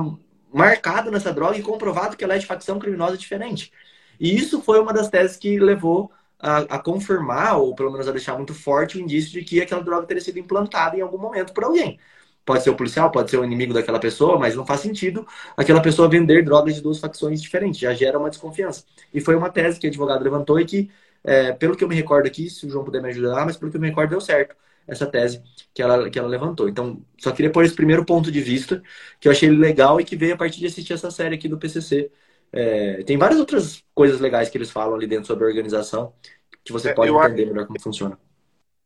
marcado nessa droga e comprovado que ela é de facção criminosa diferente. E isso foi uma das teses que levou a, a, confirmar, ou pelo menos a deixar muito forte o indício de que aquela droga teria sido implantada em algum momento por alguém. Pode ser o policial, pode ser o inimigo daquela pessoa, mas não faz sentido aquela pessoa vender drogas de duas facções diferentes. Já gera uma desconfiança. E foi uma tese que o advogado levantou e que, é, pelo que eu me recordo aqui, se o João puder me ajudar, mas pelo que eu me recordo, deu certo essa tese que ela, que ela levantou. Então, só queria pôr esse primeiro ponto de vista, que eu achei legal e que veio a partir de assistir essa série aqui do PCC. É, tem várias outras coisas legais que eles falam ali dentro sobre a organização, que você é, pode entender melhor como funciona.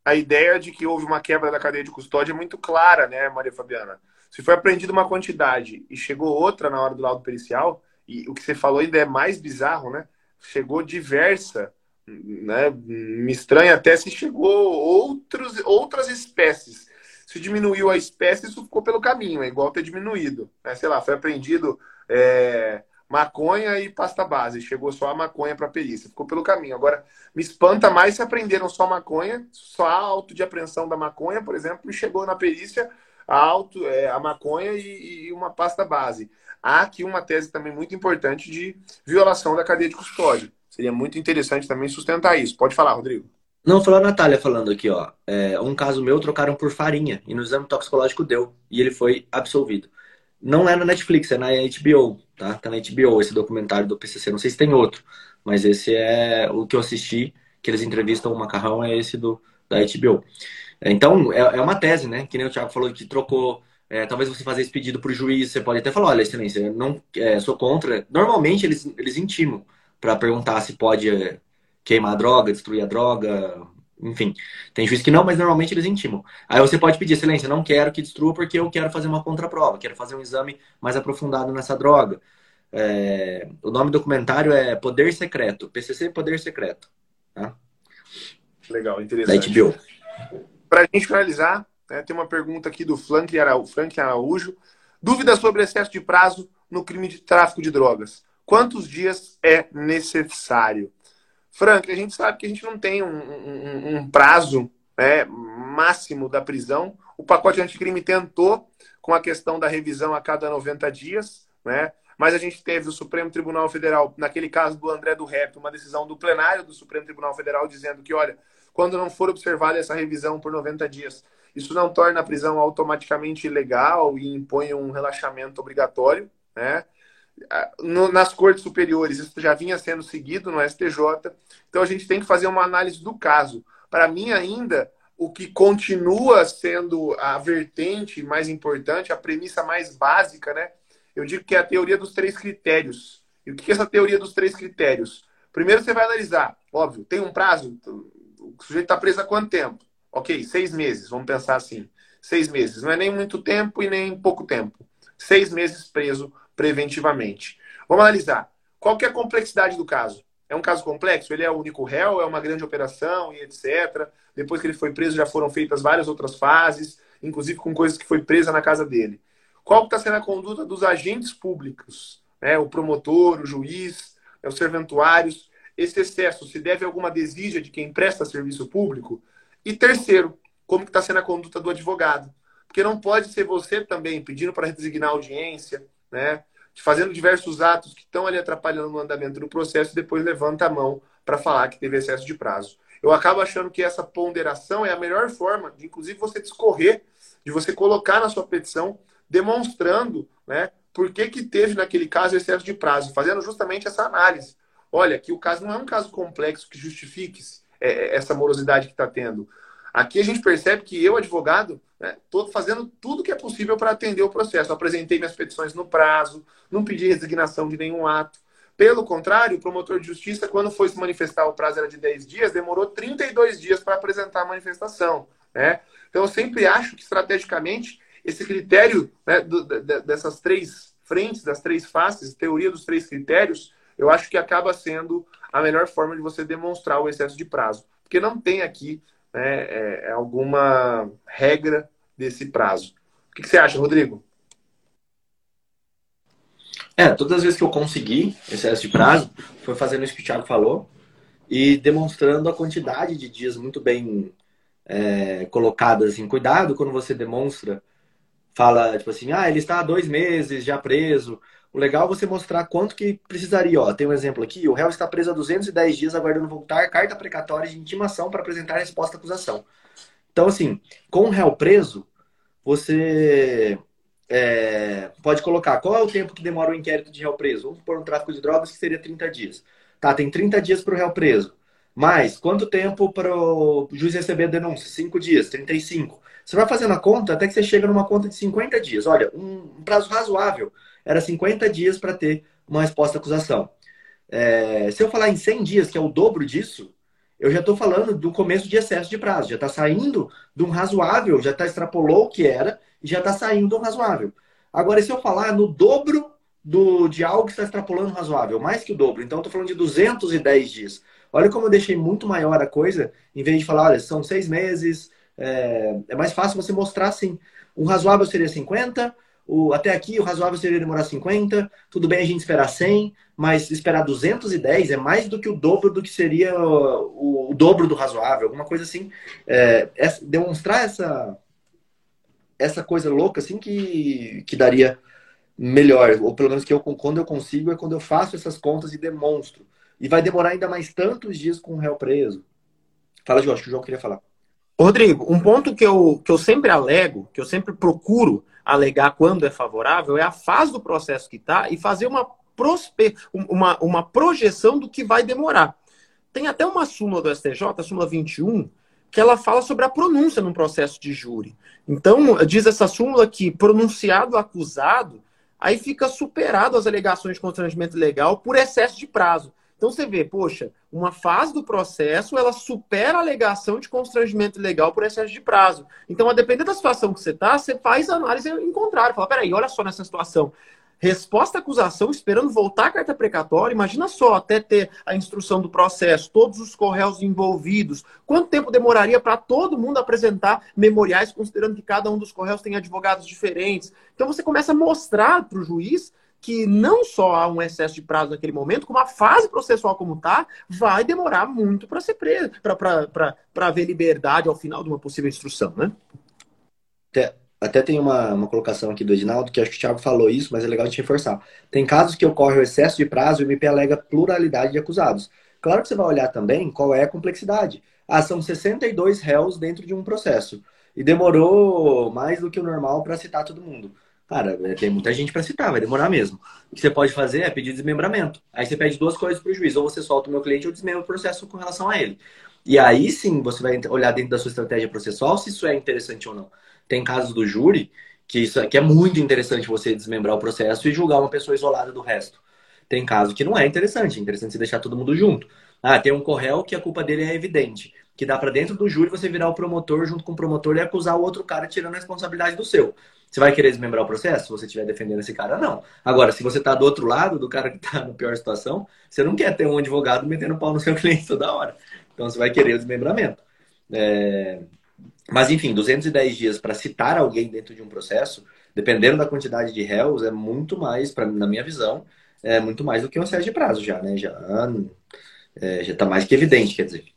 A ideia de que houve uma quebra da cadeia de custódia é muito clara, né, Maria Fabiana? Se foi apreendida uma quantidade e chegou outra na hora do laudo pericial, e o que você falou ainda é mais bizarro, né? Chegou diversa né? Me estranha até se chegou outros, outras espécies. Se diminuiu a espécie, isso ficou pelo caminho, é igual ter diminuído. Né? Sei lá, foi apreendido é, maconha e pasta base, chegou só a maconha para perícia, ficou pelo caminho. Agora, me espanta mais se aprenderam só maconha, só a auto de apreensão da maconha, por exemplo, e chegou na perícia a, auto, é, a maconha e, e uma pasta base. Há aqui uma tese também muito importante de violação da cadeia de custódia. Seria muito interessante também sustentar isso. Pode falar, Rodrigo. Não, falou a Natália falando aqui, ó. É, um caso meu trocaram por farinha e no exame toxicológico deu e ele foi absolvido. Não é na Netflix, é na HBO, tá? Tá na HBO esse documentário do PCC. Não sei se tem outro, mas esse é o que eu assisti, que eles entrevistam o Macarrão, é esse do da HBO. Então, é, é uma tese, né? Que nem o Thiago falou que trocou é, talvez você fazer esse pedido para o juiz, você pode até falar, olha, excelência, eu não é, sou contra. Normalmente eles, eles intimam para perguntar se pode eh, queimar a droga, destruir a droga, enfim. Tem juiz que não, mas normalmente eles intimam. Aí você pode pedir, excelência, não quero que destrua porque eu quero fazer uma contraprova, quero fazer um exame mais aprofundado nessa droga. É... o nome do documentário é Poder Secreto, PCC Poder Secreto. Tá? Legal, interessante. Da HBO. Para gente finalizar, né, tem uma pergunta aqui do Frank Araújo. Dúvidas sobre excesso de prazo no crime de tráfico de drogas. Quantos dias é necessário? Frank, a gente sabe que a gente não tem um, um, um prazo né, máximo da prisão. O pacote anticrime tentou com a questão da revisão a cada 90 dias, né? Mas a gente teve o Supremo Tribunal Federal, naquele caso do André do Rep, uma decisão do plenário do Supremo Tribunal Federal dizendo que, olha, quando não for observada essa revisão por 90 dias, isso não torna a prisão automaticamente ilegal e impõe um relaxamento obrigatório, né? No, nas cortes superiores isso já vinha sendo seguido no STJ. Então a gente tem que fazer uma análise do caso. Para mim, ainda, o que continua sendo a vertente mais importante, a premissa mais básica, né? Eu digo que é a teoria dos três critérios. E o que é essa teoria dos três critérios? Primeiro você vai analisar, óbvio, tem um prazo, o sujeito está preso há quanto tempo? Ok, seis meses, vamos pensar assim. Seis meses, não é nem muito tempo e nem pouco tempo. Seis meses preso preventivamente. Vamos analisar. Qual que é a complexidade do caso? É um caso complexo? Ele é o único réu? É uma grande operação e etc. Depois que ele foi preso, já foram feitas várias outras fases, inclusive com coisas que foi presa na casa dele. Qual está sendo a conduta dos agentes públicos? Né? O promotor, o juiz, né? os serventuários. Esse excesso se deve a alguma desídia de quem presta serviço público? E terceiro, como está sendo a conduta do advogado? Porque não pode ser você também pedindo para designar audiência, né? Fazendo diversos atos que estão ali atrapalhando o andamento do processo e depois levanta a mão para falar que teve excesso de prazo. Eu acabo achando que essa ponderação é a melhor forma de, inclusive, você discorrer, de você colocar na sua petição, demonstrando né, por que, que teve naquele caso excesso de prazo, fazendo justamente essa análise. Olha, que o caso não é um caso complexo que justifique é, é, essa morosidade que está tendo. Aqui a gente percebe que eu, advogado, Estou né, fazendo tudo que é possível para atender o processo. apresentei minhas petições no prazo, não pedi resignação de nenhum ato. Pelo contrário, o promotor de justiça, quando foi se manifestar, o prazo era de 10 dias, demorou 32 dias para apresentar a manifestação. Né? Então, eu sempre acho que, estrategicamente, esse critério né, do, dessas três frentes, das três faces, teoria dos três critérios, eu acho que acaba sendo a melhor forma de você demonstrar o excesso de prazo. Porque não tem aqui né, é, é alguma regra desse prazo. O que, você acha, Rodrigo? É, todas as vezes que eu consegui excesso de prazo, foi fazendo isso que o Thiago falou e demonstrando a quantidade de dias muito bem é, colocadas em cuidado quando você demonstra, fala tipo assim, ah, ele está há dois meses já preso. O legal é você mostrar quanto que precisaria. Ó, tem um exemplo aqui, o réu está preso há 210 dias aguardando voltar, carta precatória de intimação para apresentar a resposta à acusação. Então, assim, com o réu preso, você é, pode colocar qual é o tempo que demora o inquérito de réu preso. Vamos por um tráfico de drogas que seria 30 dias. Tá, tem 30 dias para o réu preso. Mas quanto tempo para o juiz receber a denúncia? 5 dias, 35. Você vai fazendo a conta até que você chega numa conta de 50 dias. Olha, um prazo razoável era 50 dias para ter uma resposta à acusação. É, se eu falar em 100 dias, que é o dobro disso, eu já estou falando do começo de excesso de prazo. Já está saindo de um razoável, já está extrapolou o que era e já está saindo de um razoável. Agora, se eu falar no dobro do, de algo que está extrapolando razoável, mais que o dobro, então estou falando de 210 dias. Olha como eu deixei muito maior a coisa, em vez de falar, olha, são seis meses, é, é mais fácil você mostrar assim. Um razoável seria 50, o, até aqui o razoável seria demorar 50, tudo bem a gente esperar 100, mas esperar 210 é mais do que o dobro do que seria o, o dobro do razoável, alguma coisa assim. É, é, demonstrar essa, essa coisa louca assim que, que daria melhor, ou pelo menos que eu quando eu consigo é quando eu faço essas contas e demonstro. E vai demorar ainda mais tantos dias com o réu preso. Fala, Jorge, que o João queria falar. Rodrigo, um ponto que eu, que eu sempre alego, que eu sempre procuro alegar quando é favorável, é a fase do processo que está e fazer uma, prospe... uma, uma projeção do que vai demorar. Tem até uma súmula do STJ, a súmula 21, que ela fala sobre a pronúncia num processo de júri. Então, diz essa súmula que pronunciado acusado, aí fica superado as alegações de constrangimento legal por excesso de prazo. Então você vê, poxa, uma fase do processo ela supera a alegação de constrangimento legal por excesso de prazo. Então, a depender da situação que você está, você faz análise em contrário. Fala, peraí, olha só nessa situação. Resposta à acusação, esperando voltar a carta precatória, imagina só, até ter a instrução do processo, todos os correios envolvidos. Quanto tempo demoraria para todo mundo apresentar memoriais, considerando que cada um dos correios tem advogados diferentes? Então você começa a mostrar para o juiz que não só há um excesso de prazo naquele momento, como a fase processual como está, vai demorar muito para ser preso, para haver liberdade ao final de uma possível instrução, né? Até, até tem uma, uma colocação aqui do Edinaldo, que acho que o Thiago falou isso, mas é legal a gente reforçar. Tem casos que ocorre o excesso de prazo e o MP alega pluralidade de acusados. Claro que você vai olhar também qual é a complexidade. Ah, são 62 réus dentro de um processo. E demorou mais do que o normal para citar todo mundo. Cara, é, tem muita gente para citar, vai demorar mesmo. O que você pode fazer é pedir desmembramento. Aí você pede duas coisas para o juiz: ou você solta o meu cliente ou desmembra o processo com relação a ele. E aí sim você vai olhar dentro da sua estratégia processual se isso é interessante ou não. Tem casos do júri que isso é, que é muito interessante você desmembrar o processo e julgar uma pessoa isolada do resto. Tem casos que não é interessante, é interessante você deixar todo mundo junto. Ah, tem um corréu que a culpa dele é evidente, que dá para dentro do júri você virar o promotor junto com o promotor e acusar o outro cara tirando a responsabilidade do seu. Você vai querer desmembrar o processo se você estiver defendendo esse cara? Não. Agora, se você está do outro lado, do cara que está na pior situação, você não quer ter um advogado metendo pau no seu cliente toda hora. Então, você vai querer o desmembramento. É... Mas, enfim, 210 dias para citar alguém dentro de um processo, dependendo da quantidade de réus, é muito mais, pra, na minha visão, é muito mais do que um excesso de prazo já, né? Já é, já está mais que evidente, quer dizer.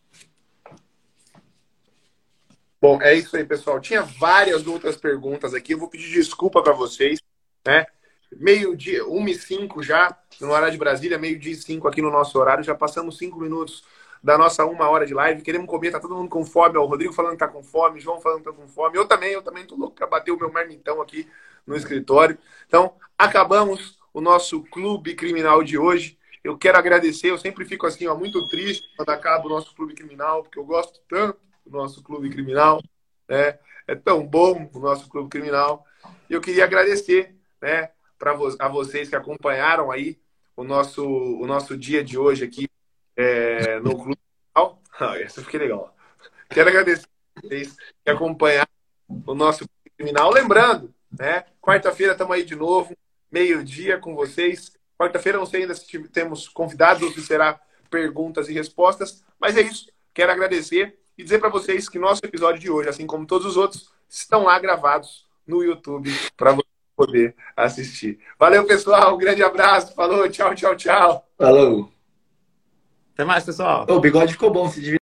Bom, é isso aí, pessoal. Tinha várias outras perguntas aqui. Eu vou pedir desculpa para vocês, né? Meio-dia, 1 e 5 já, no horário de Brasília, meio-dia e 5 aqui no nosso horário. Já passamos 5 minutos da nossa uma hora de live. Queremos comer, tá todo mundo com fome. O Rodrigo falando que tá com fome, João falando que tá com fome. Eu também, eu também tô louco para bater o meu marmitão aqui no escritório. Então, acabamos o nosso clube criminal de hoje. Eu quero agradecer, eu sempre fico assim, ó, muito triste quando acaba o nosso clube criminal, porque eu gosto tanto o nosso clube criminal, né? É tão bom o nosso clube criminal. E eu queria agradecer, né, para vo a vocês que acompanharam aí o nosso o nosso dia de hoje aqui é, no clube criminal. Ah, essa fiquei legal. Quero agradecer a vocês que acompanharam o nosso criminal, lembrando né? Quarta-feira estamos aí de novo, meio-dia com vocês. Quarta-feira não sei ainda se temos convidados, se será perguntas e respostas, mas é isso. Quero agradecer e dizer para vocês que nosso episódio de hoje, assim como todos os outros, estão lá gravados no YouTube para você poder assistir. Valeu, pessoal. Um grande abraço. Falou, tchau, tchau, tchau. Falou. Até mais, pessoal. O bigode ficou bom, se